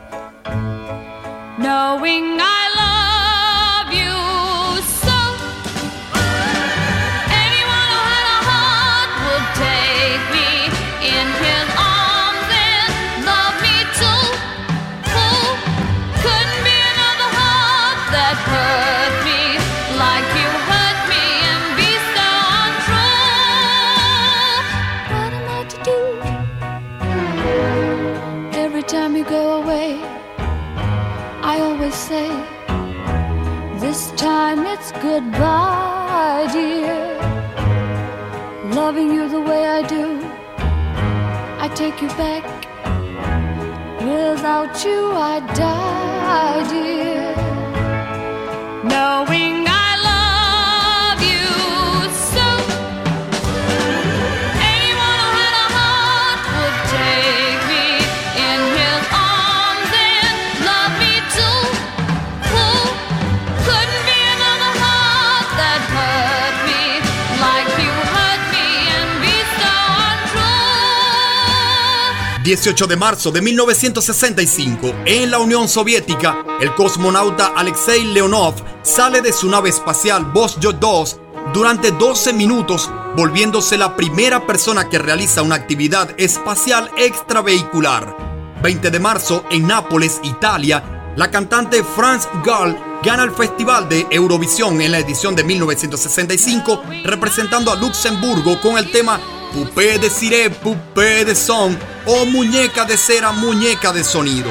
Knowing I goodbye, dear. Loving you the way I do, I take you back. Without you, I die, dear. Knowing 18 de marzo de 1965, en la Unión Soviética, el cosmonauta Alexei Leonov sale de su nave espacial Voskhod 2 durante 12 minutos, volviéndose la primera persona que realiza una actividad espacial extravehicular. 20 de marzo, en Nápoles, Italia, La cantante France Gall gana el Festival de Eurovisión en la edición de 1965, representando a Luxemburgo con el tema Poupée de cire, poupée de son o Muñeca de cera, muñeca de sonido.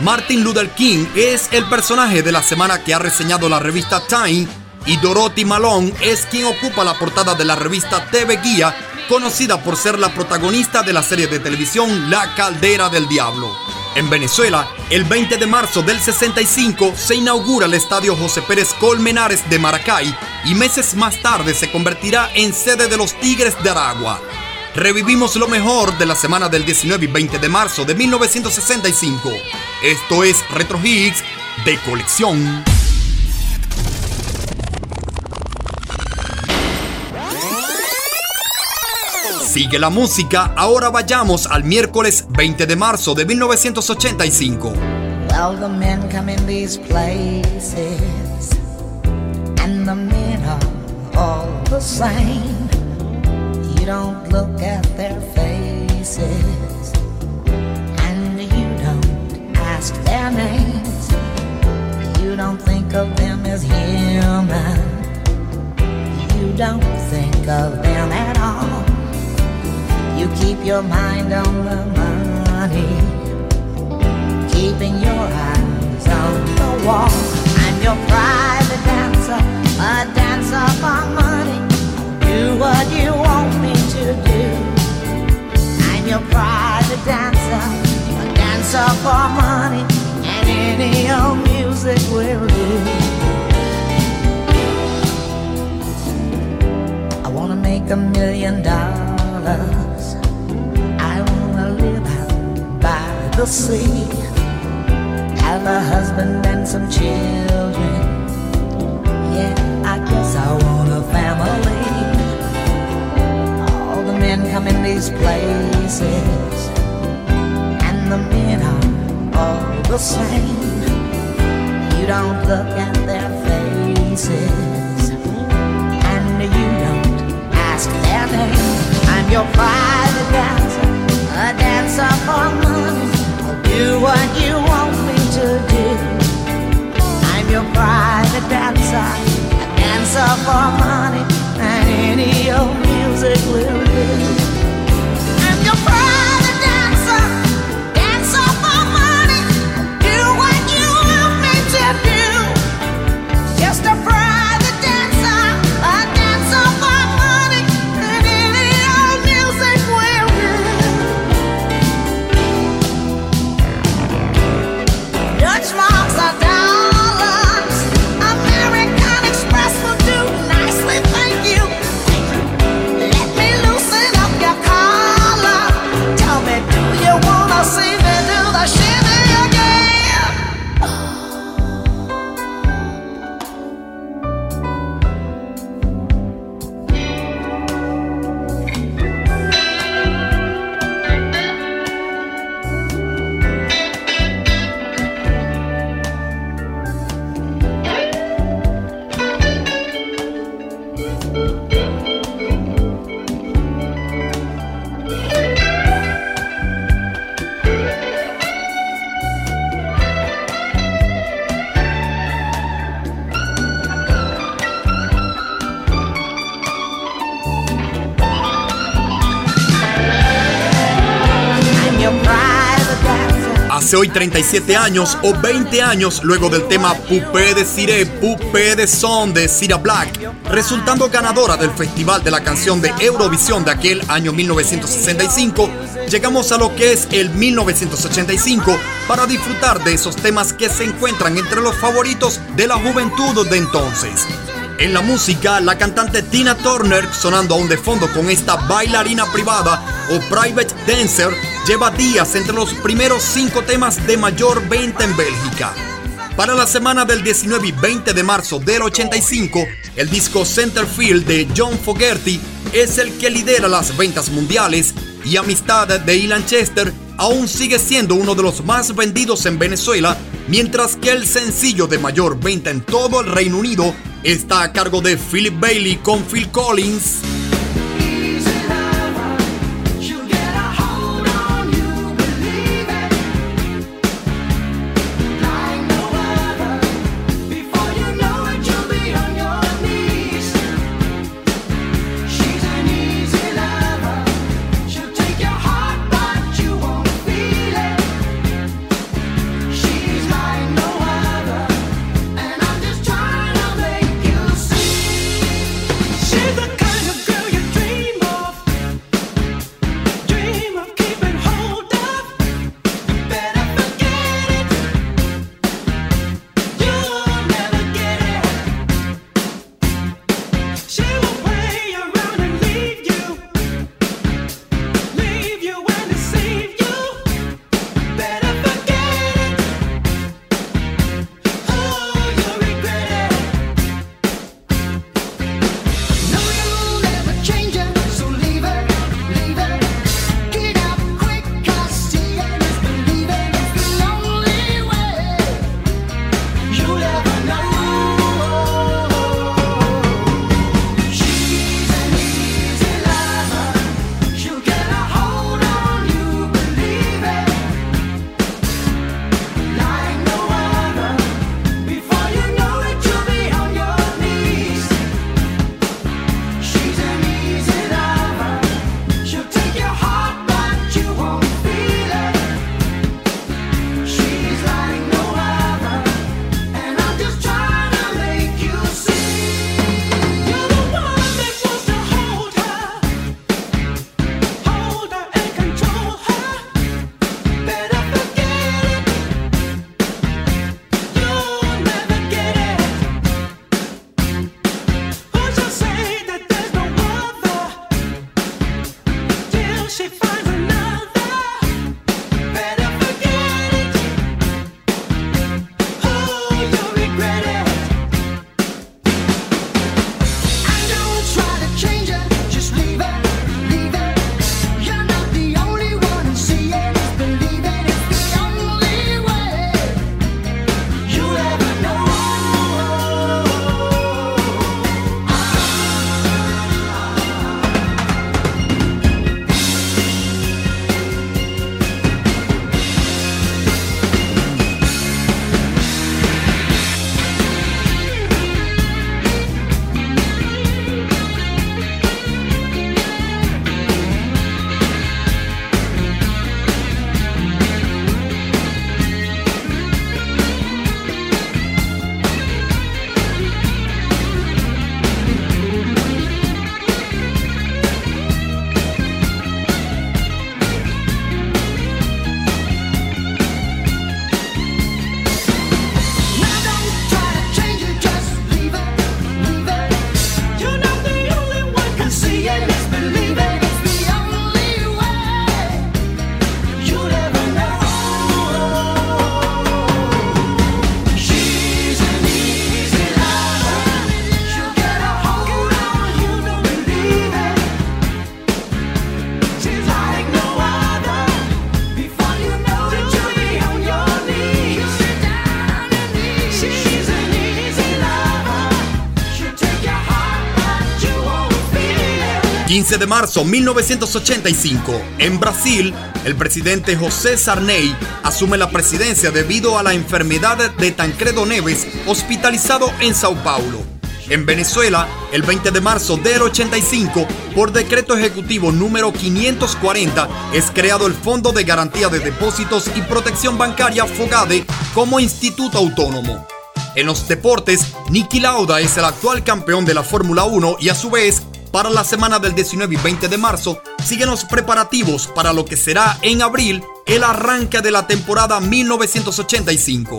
Martin Luther King es el personaje de la semana que ha reseñado la revista Time y Dorothy Malone es quien ocupa la portada de la revista TV Guía, conocida por ser la protagonista de la serie de televisión La Caldera del Diablo. En Venezuela, el 20 de marzo del 65 se inaugura el estadio José Pérez Colmenares de Maracay y meses más tarde se convertirá en sede de los Tigres de Aragua. Revivimos lo mejor de la semana del 19 y 20 de marzo de 1965. Esto es Retro Hits de colección. Sigue la música, ahora vayamos al miércoles 20 de marzo de 1985. Well, the men come in these places, and the men are all the same. Don't look at their faces, and you don't ask their names. You don't think of them as human. You don't think of them at all. You keep your mind on the money keeping your eyes on the wall. I'm your private dancer, a dancer for money. Do what you want me do. I'm your private dancer, a dancer for money, and any old music will do. I wanna make a million dollars. I wanna live out by the sea have a husband and some children. Yeah, come in these places, and the men are all the same. You don't look at their faces, and you don't ask their name. I'm your private dancer, a dancer for money. I'll do what you want me to do. I'm your private dancer, a dancer for money, and any old music living. Hoy 37 años o 20 años luego del tema Poupée de Cire, Poupée de Son de Cira Black, resultando ganadora del Festival de la Canción de Eurovisión de aquel año 1965, llegamos a lo que es el 1985 para disfrutar de esos temas que se encuentran entre los favoritos de la juventud de entonces. En la música, la cantante Tina Turner, sonando aún de fondo con esta bailarina privada o private dancer, lleva días entre los primeros cinco temas de mayor venta en Bélgica. Para la semana del 19 y 20 de marzo del 85, el disco Centerfield de John Fogerty es el que lidera las ventas mundiales y Amistad de Ilan Chester aún sigue siendo uno de los más vendidos en Venezuela, mientras que el sencillo de mayor venta en todo el Reino Unido está a cargo de Philip Bailey con Phil Collins. 15 de marzo 1985, en Brasil, el presidente José Sarney asume la presidencia debido a la enfermedad de Tancredo Neves, hospitalizado en Sao Paulo. En Venezuela, el 20 de marzo del 85, por decreto ejecutivo número 540, es creado el Fondo de Garantía de Depósitos y Protección Bancaria FOGADE como instituto autónomo. En los deportes, Niki Lauda es el actual campeón de la Fórmula 1 y a su vez para la semana del 19 y 20 de marzo siguen los preparativos para lo que será en abril el arranque de la temporada 1985.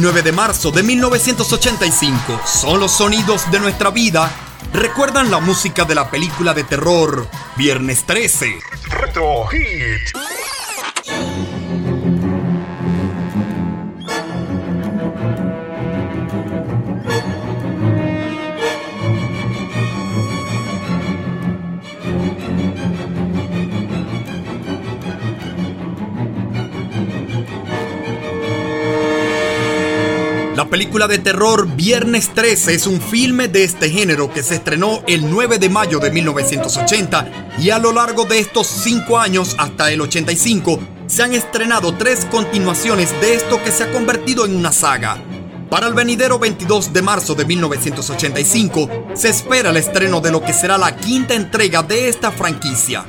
19 de marzo de 1985. Son los sonidos de nuestra vida. Recuerdan la música de la película de terror Viernes 13. Retro Hit. La película de terror Viernes 13 es un filme de este género que se estrenó el 9 de mayo de 1980 y a lo largo de estos 5 años hasta el 85 se han estrenado tres continuaciones de esto que se ha convertido en una saga. Para el venidero 22 de marzo de 1985 se espera el estreno de lo que será la quinta entrega de esta franquicia.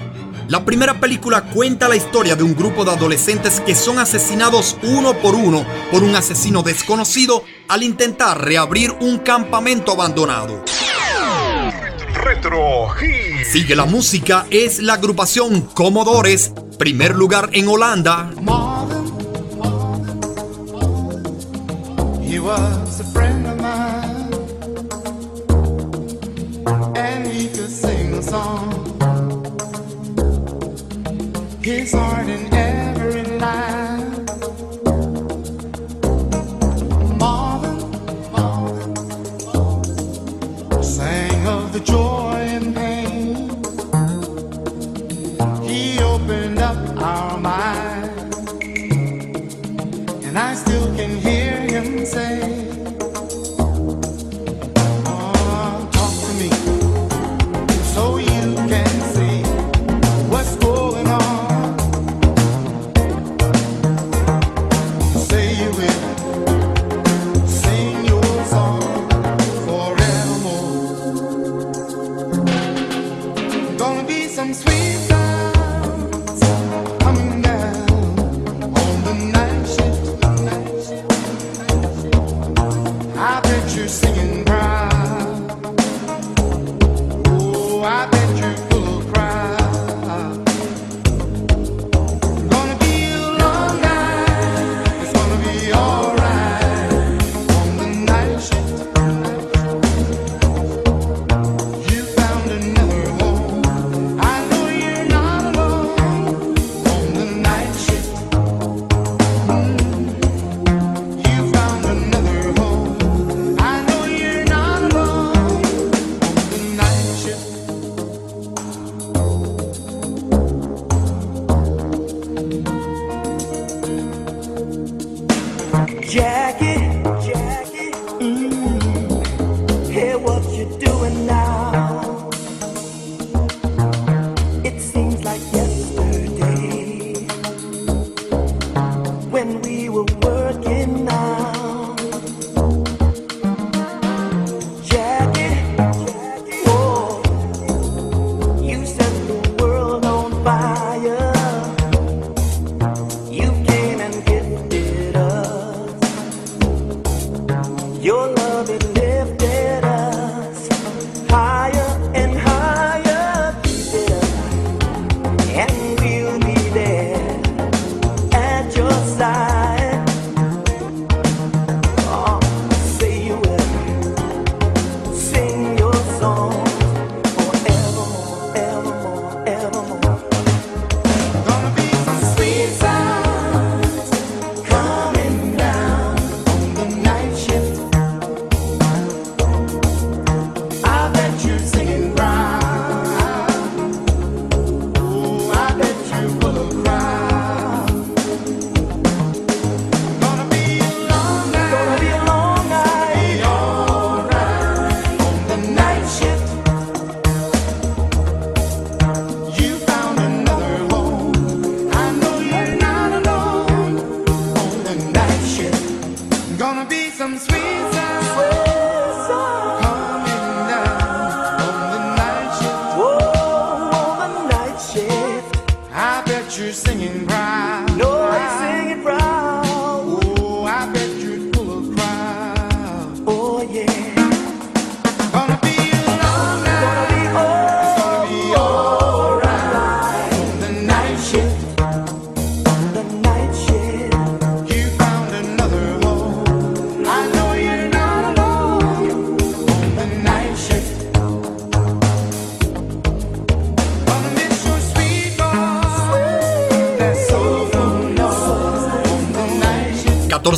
La primera película cuenta la historia de un grupo de adolescentes que son asesinados uno por uno por un asesino desconocido al intentar reabrir un campamento abandonado. Retro Sigue la música es la agrupación Comodores, primer lugar en Holanda.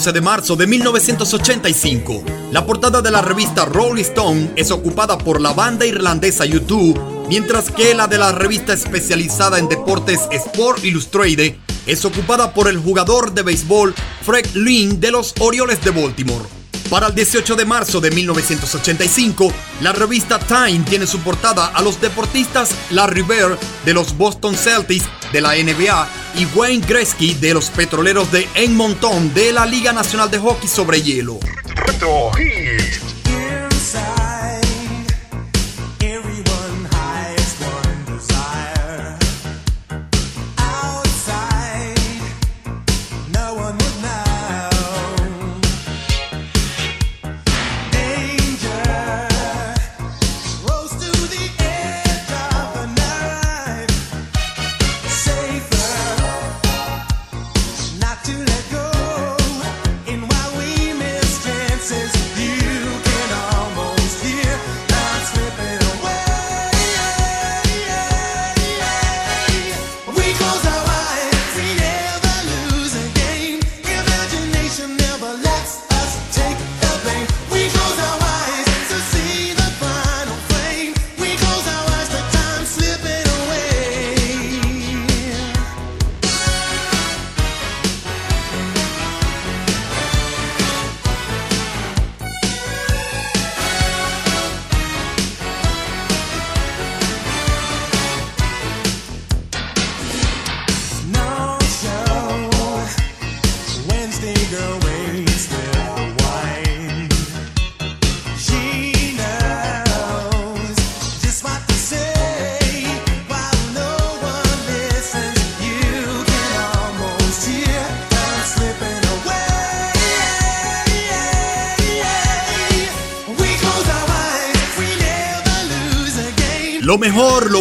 14 de marzo de 1985. La portada de la revista Rolling Stone es ocupada por la banda irlandesa U2, mientras que la de la revista especializada en deportes Sport Illustrated es ocupada por el jugador de béisbol Fred Lynn de los Orioles de Baltimore. Para el 18 de marzo de 1985, la revista Time tiene su portada a los deportistas Larry Bird de los Boston Celtics de la NBA y Wayne Gretzky de los Petroleros de Edmonton de la Liga Nacional de Hockey sobre Hielo.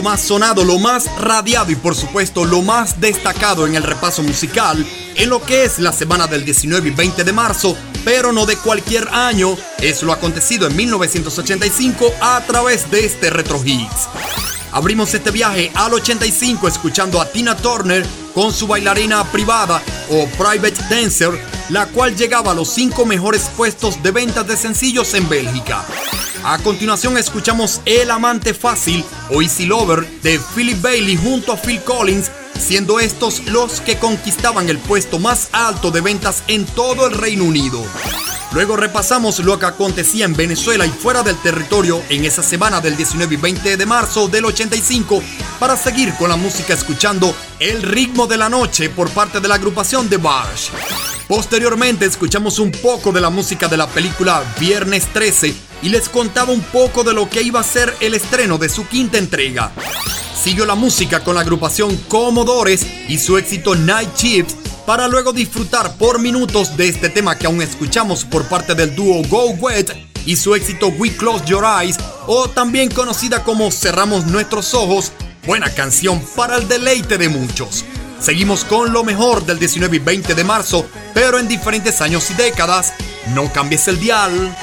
Más sonado, lo más radiado y por supuesto lo más destacado en el repaso musical en lo que es la semana del 19 y 20 de marzo, pero no de cualquier año, es lo acontecido en 1985 a través de este Retro Hits. Abrimos este viaje al 85 escuchando a Tina Turner con su bailarina privada o Private Dancer, la cual llegaba a los 5 mejores puestos de ventas de sencillos en Bélgica. A continuación escuchamos El Amante Fácil o Easy Lover de Philip Bailey junto a Phil Collins, siendo estos los que conquistaban el puesto más alto de ventas en todo el Reino Unido. Luego repasamos lo que acontecía en Venezuela y fuera del territorio en esa semana del 19 y 20 de marzo del 85 para seguir con la música escuchando El ritmo de la noche por parte de la agrupación The Barge. Posteriormente escuchamos un poco de la música de la película Viernes 13 y les contaba un poco de lo que iba a ser el estreno de su quinta entrega. Siguió la música con la agrupación Comodores y su éxito Night Chips para luego disfrutar por minutos de este tema que aún escuchamos por parte del dúo Go Wet y su éxito We Close Your Eyes o también conocida como Cerramos Nuestros Ojos, buena canción para el deleite de muchos. Seguimos con lo mejor del 19 y 20 de marzo, pero en diferentes años y décadas. No cambies el dial.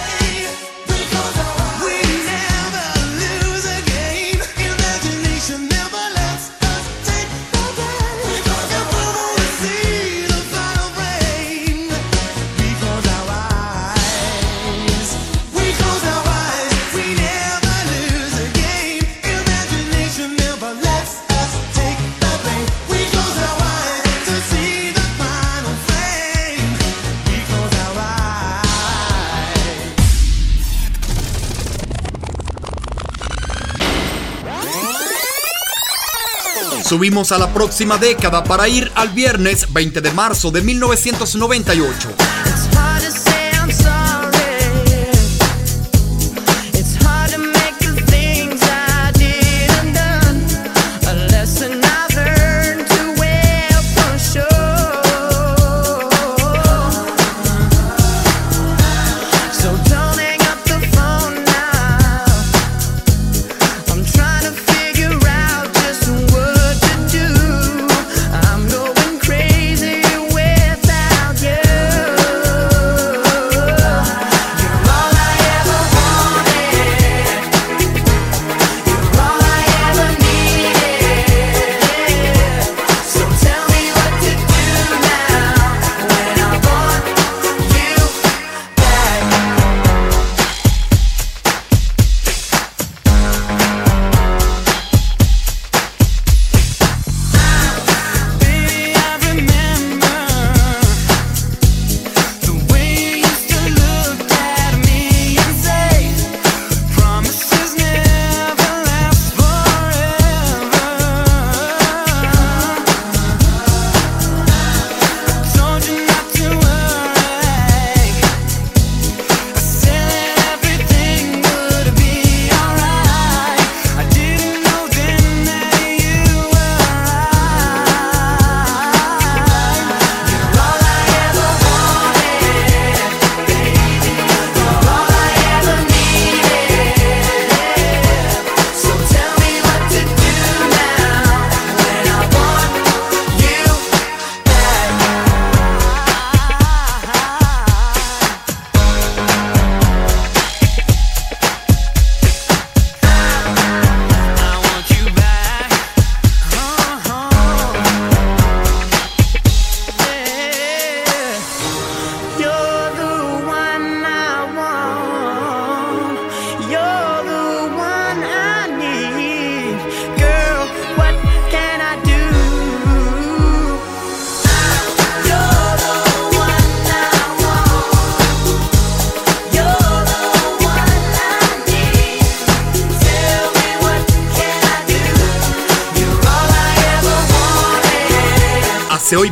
Subimos a la próxima década para ir al viernes 20 de marzo de 1998.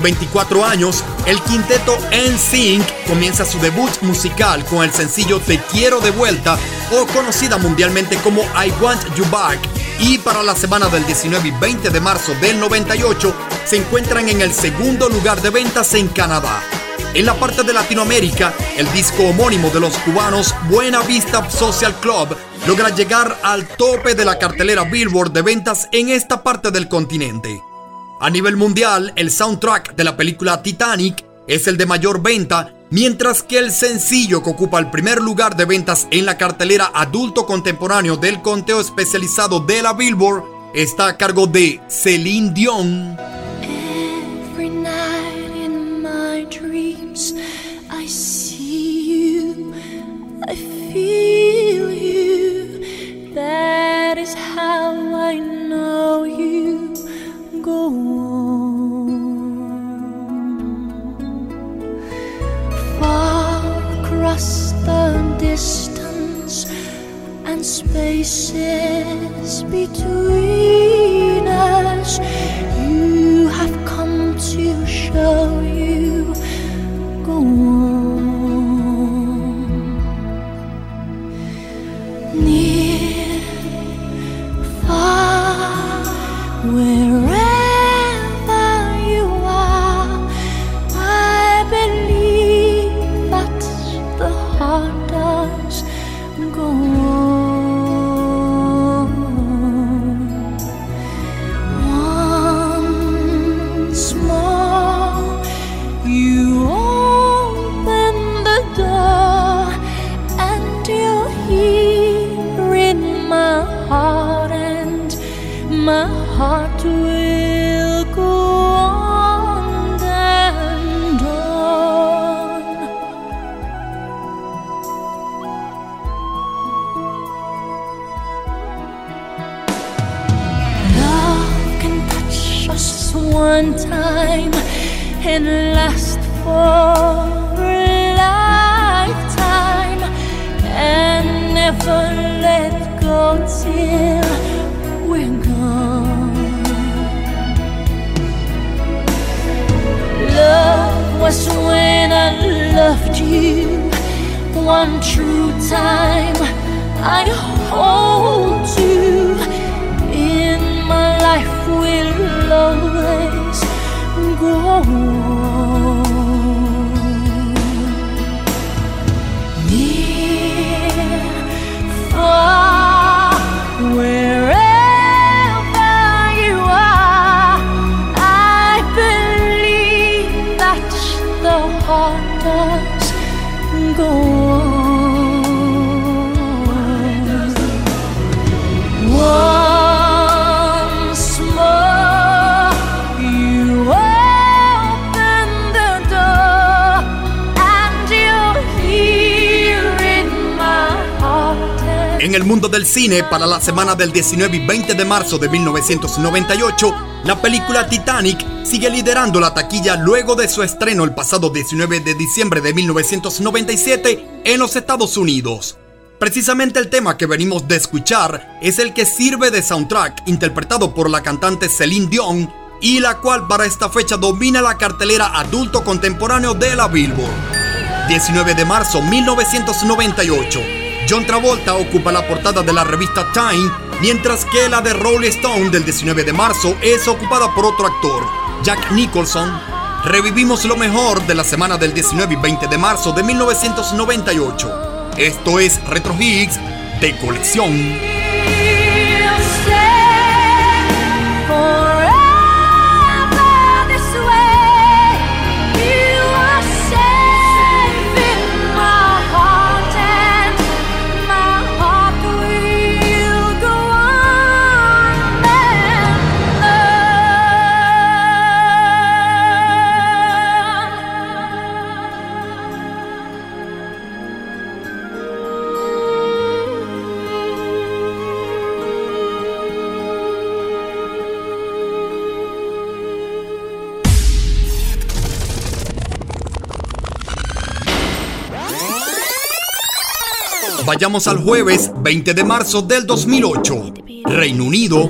24 años, el quinteto NSYNC comienza su debut musical con el sencillo Te quiero de vuelta o conocida mundialmente como I Want You Back y para la semana del 19 y 20 de marzo del 98 se encuentran en el segundo lugar de ventas en Canadá. En la parte de Latinoamérica, el disco homónimo de los cubanos Buena Vista Social Club logra llegar al tope de la cartelera Billboard de ventas en esta parte del continente. A nivel mundial, el soundtrack de la película Titanic es el de mayor venta, mientras que el sencillo que ocupa el primer lugar de ventas en la cartelera adulto contemporáneo del conteo especializado de la Billboard está a cargo de Celine Dion. Para la semana del 19 y 20 de marzo de 1998, la película Titanic sigue liderando la taquilla luego de su estreno el pasado 19 de diciembre de 1997 en los Estados Unidos. Precisamente el tema que venimos de escuchar es el que sirve de soundtrack interpretado por la cantante Celine Dion y la cual para esta fecha domina la cartelera adulto contemporáneo de la Billboard. 19 de marzo 1998. John Travolta ocupa la portada de la revista Time, mientras que la de Rolling Stone del 19 de marzo es ocupada por otro actor, Jack Nicholson. Revivimos lo mejor de la semana del 19 y 20 de marzo de 1998. Esto es Retro Hits de colección. Vayamos al jueves 20 de marzo del 2008. Reino Unido.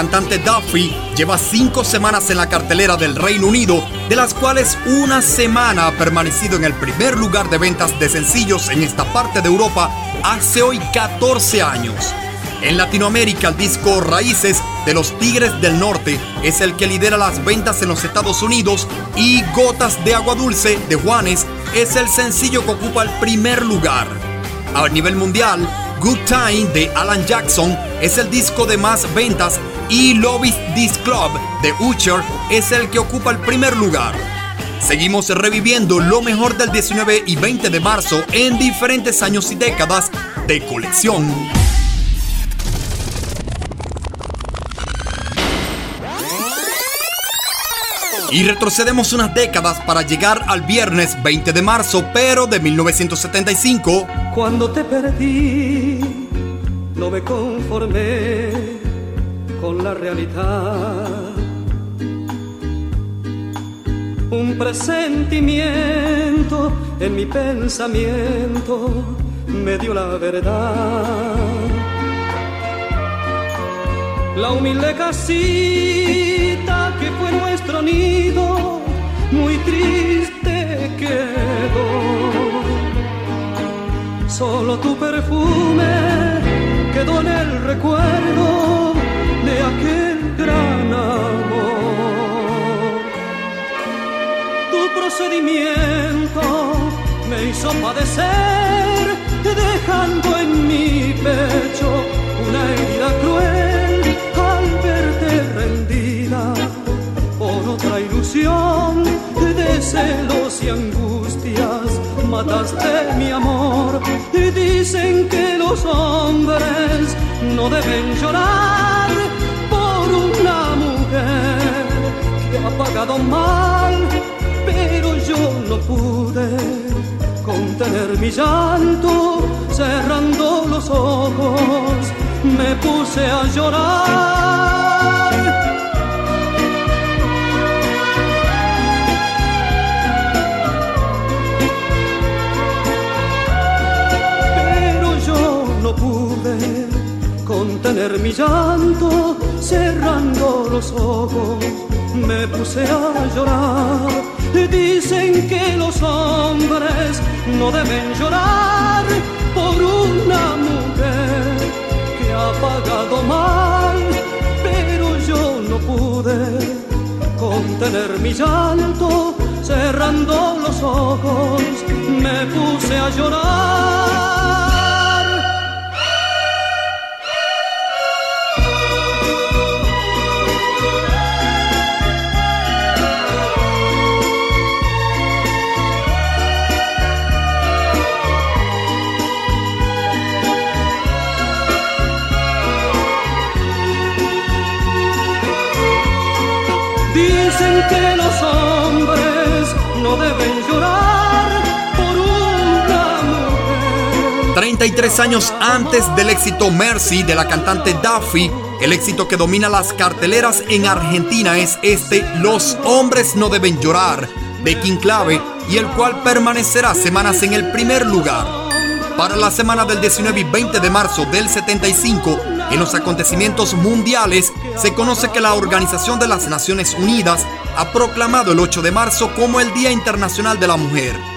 Cantante Duffy lleva cinco semanas en la cartelera del Reino Unido, de las cuales una semana ha permanecido en el primer lugar de ventas de sencillos en esta parte de Europa hace hoy 14 años. En Latinoamérica el disco Raíces de los Tigres del Norte es el que lidera las ventas en los Estados Unidos y Gotas de Agua Dulce de Juanes es el sencillo que ocupa el primer lugar. A nivel mundial, Good Time de Alan Jackson es el disco de más ventas y Is This Club de Usher es el que ocupa el primer lugar. Seguimos reviviendo lo mejor del 19 y 20 de marzo en diferentes años y décadas de colección. Y retrocedemos unas décadas para llegar al viernes 20 de marzo, pero de 1975. Cuando te perdí, no me conformé con la realidad. Un presentimiento en mi pensamiento me dio la verdad. La humilde casita que fue nuestro nido, muy triste quedó. Solo tu perfume quedó en el recuerdo de aquel gran amor. Tu procedimiento me hizo padecer, dejando en mi pecho una herida cruel al verte rendida por otra ilusión de celos y angustias. Mataste mi amor y dicen que los hombres no deben llorar ha pagado mal, pero yo no pude contener mi llanto, cerrando los ojos, me puse a llorar. Pero yo no pude contener mi llanto, cerrando los ojos, me puse a llorar. Dicen que los hombres no deben llorar por una mujer que ha pagado mal, pero yo no pude contener mi llanto, cerrando los ojos, me puse a llorar. 33 años antes del éxito Mercy de la cantante Duffy, el éxito que domina las carteleras en Argentina es este Los hombres no deben llorar de King Clave y el cual permanecerá semanas en el primer lugar. Para la semana del 19 y 20 de marzo del 75, en los acontecimientos mundiales, se conoce que la Organización de las Naciones Unidas ha proclamado el 8 de marzo como el Día Internacional de la Mujer.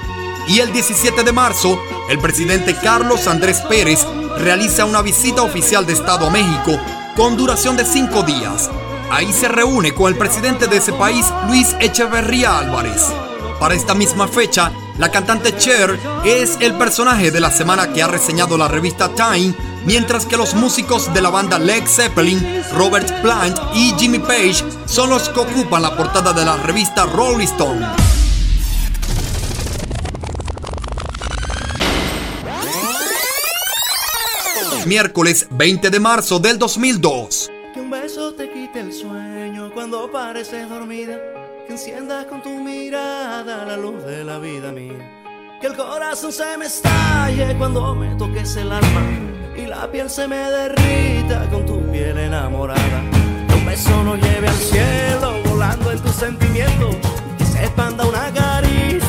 Y el 17 de marzo, el presidente Carlos Andrés Pérez realiza una visita oficial de Estado a México con duración de cinco días. Ahí se reúne con el presidente de ese país, Luis Echeverría Álvarez. Para esta misma fecha, la cantante Cher es el personaje de la semana que ha reseñado la revista Time, mientras que los músicos de la banda Led Zeppelin, Robert Plant y Jimmy Page son los que ocupan la portada de la revista Rolling Stone. Miércoles 20 de marzo del 2002. Que un beso te quite el sueño cuando pareces dormida. Que enciendas con tu mirada la luz de la vida mía. Que el corazón se me estalle cuando me toques el alma. Y la piel se me derrita con tu piel enamorada. Que un beso nos lleve al cielo volando en tus sentimientos. Que se expanda una caricia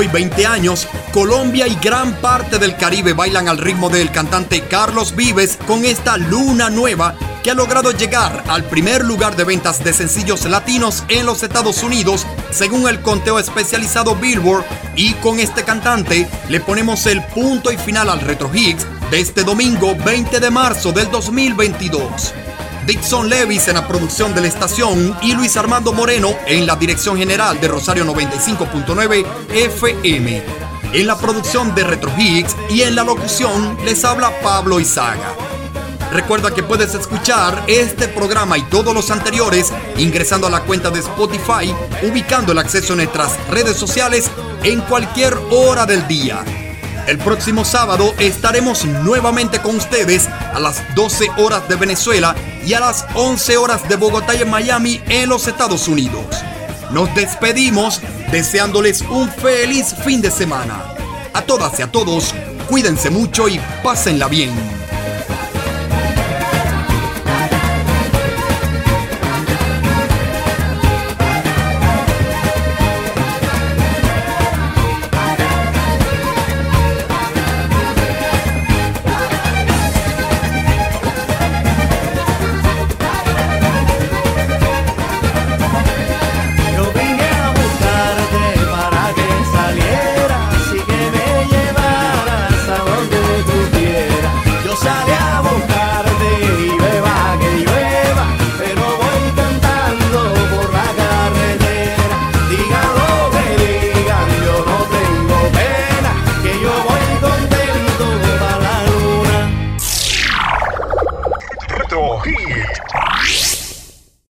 hoy 20 años, Colombia y gran parte del Caribe bailan al ritmo del cantante Carlos Vives con esta luna nueva que ha logrado llegar al primer lugar de ventas de sencillos latinos en los Estados Unidos, según el conteo especializado Billboard. Y con este cantante le ponemos el punto y final al Retro Hits de este domingo 20 de marzo del 2022. Dixon Levis en la producción de la estación y Luis Armando Moreno en la dirección general de Rosario 95.9 FM. En la producción de Retro Hits y en la locución les habla Pablo Izaga. Recuerda que puedes escuchar este programa y todos los anteriores ingresando a la cuenta de Spotify, ubicando el acceso en nuestras redes sociales en cualquier hora del día. El próximo sábado estaremos nuevamente con ustedes a las 12 horas de Venezuela y a las 11 horas de Bogotá y en Miami en los Estados Unidos. Nos despedimos deseándoles un feliz fin de semana. A todas y a todos, cuídense mucho y pásenla bien.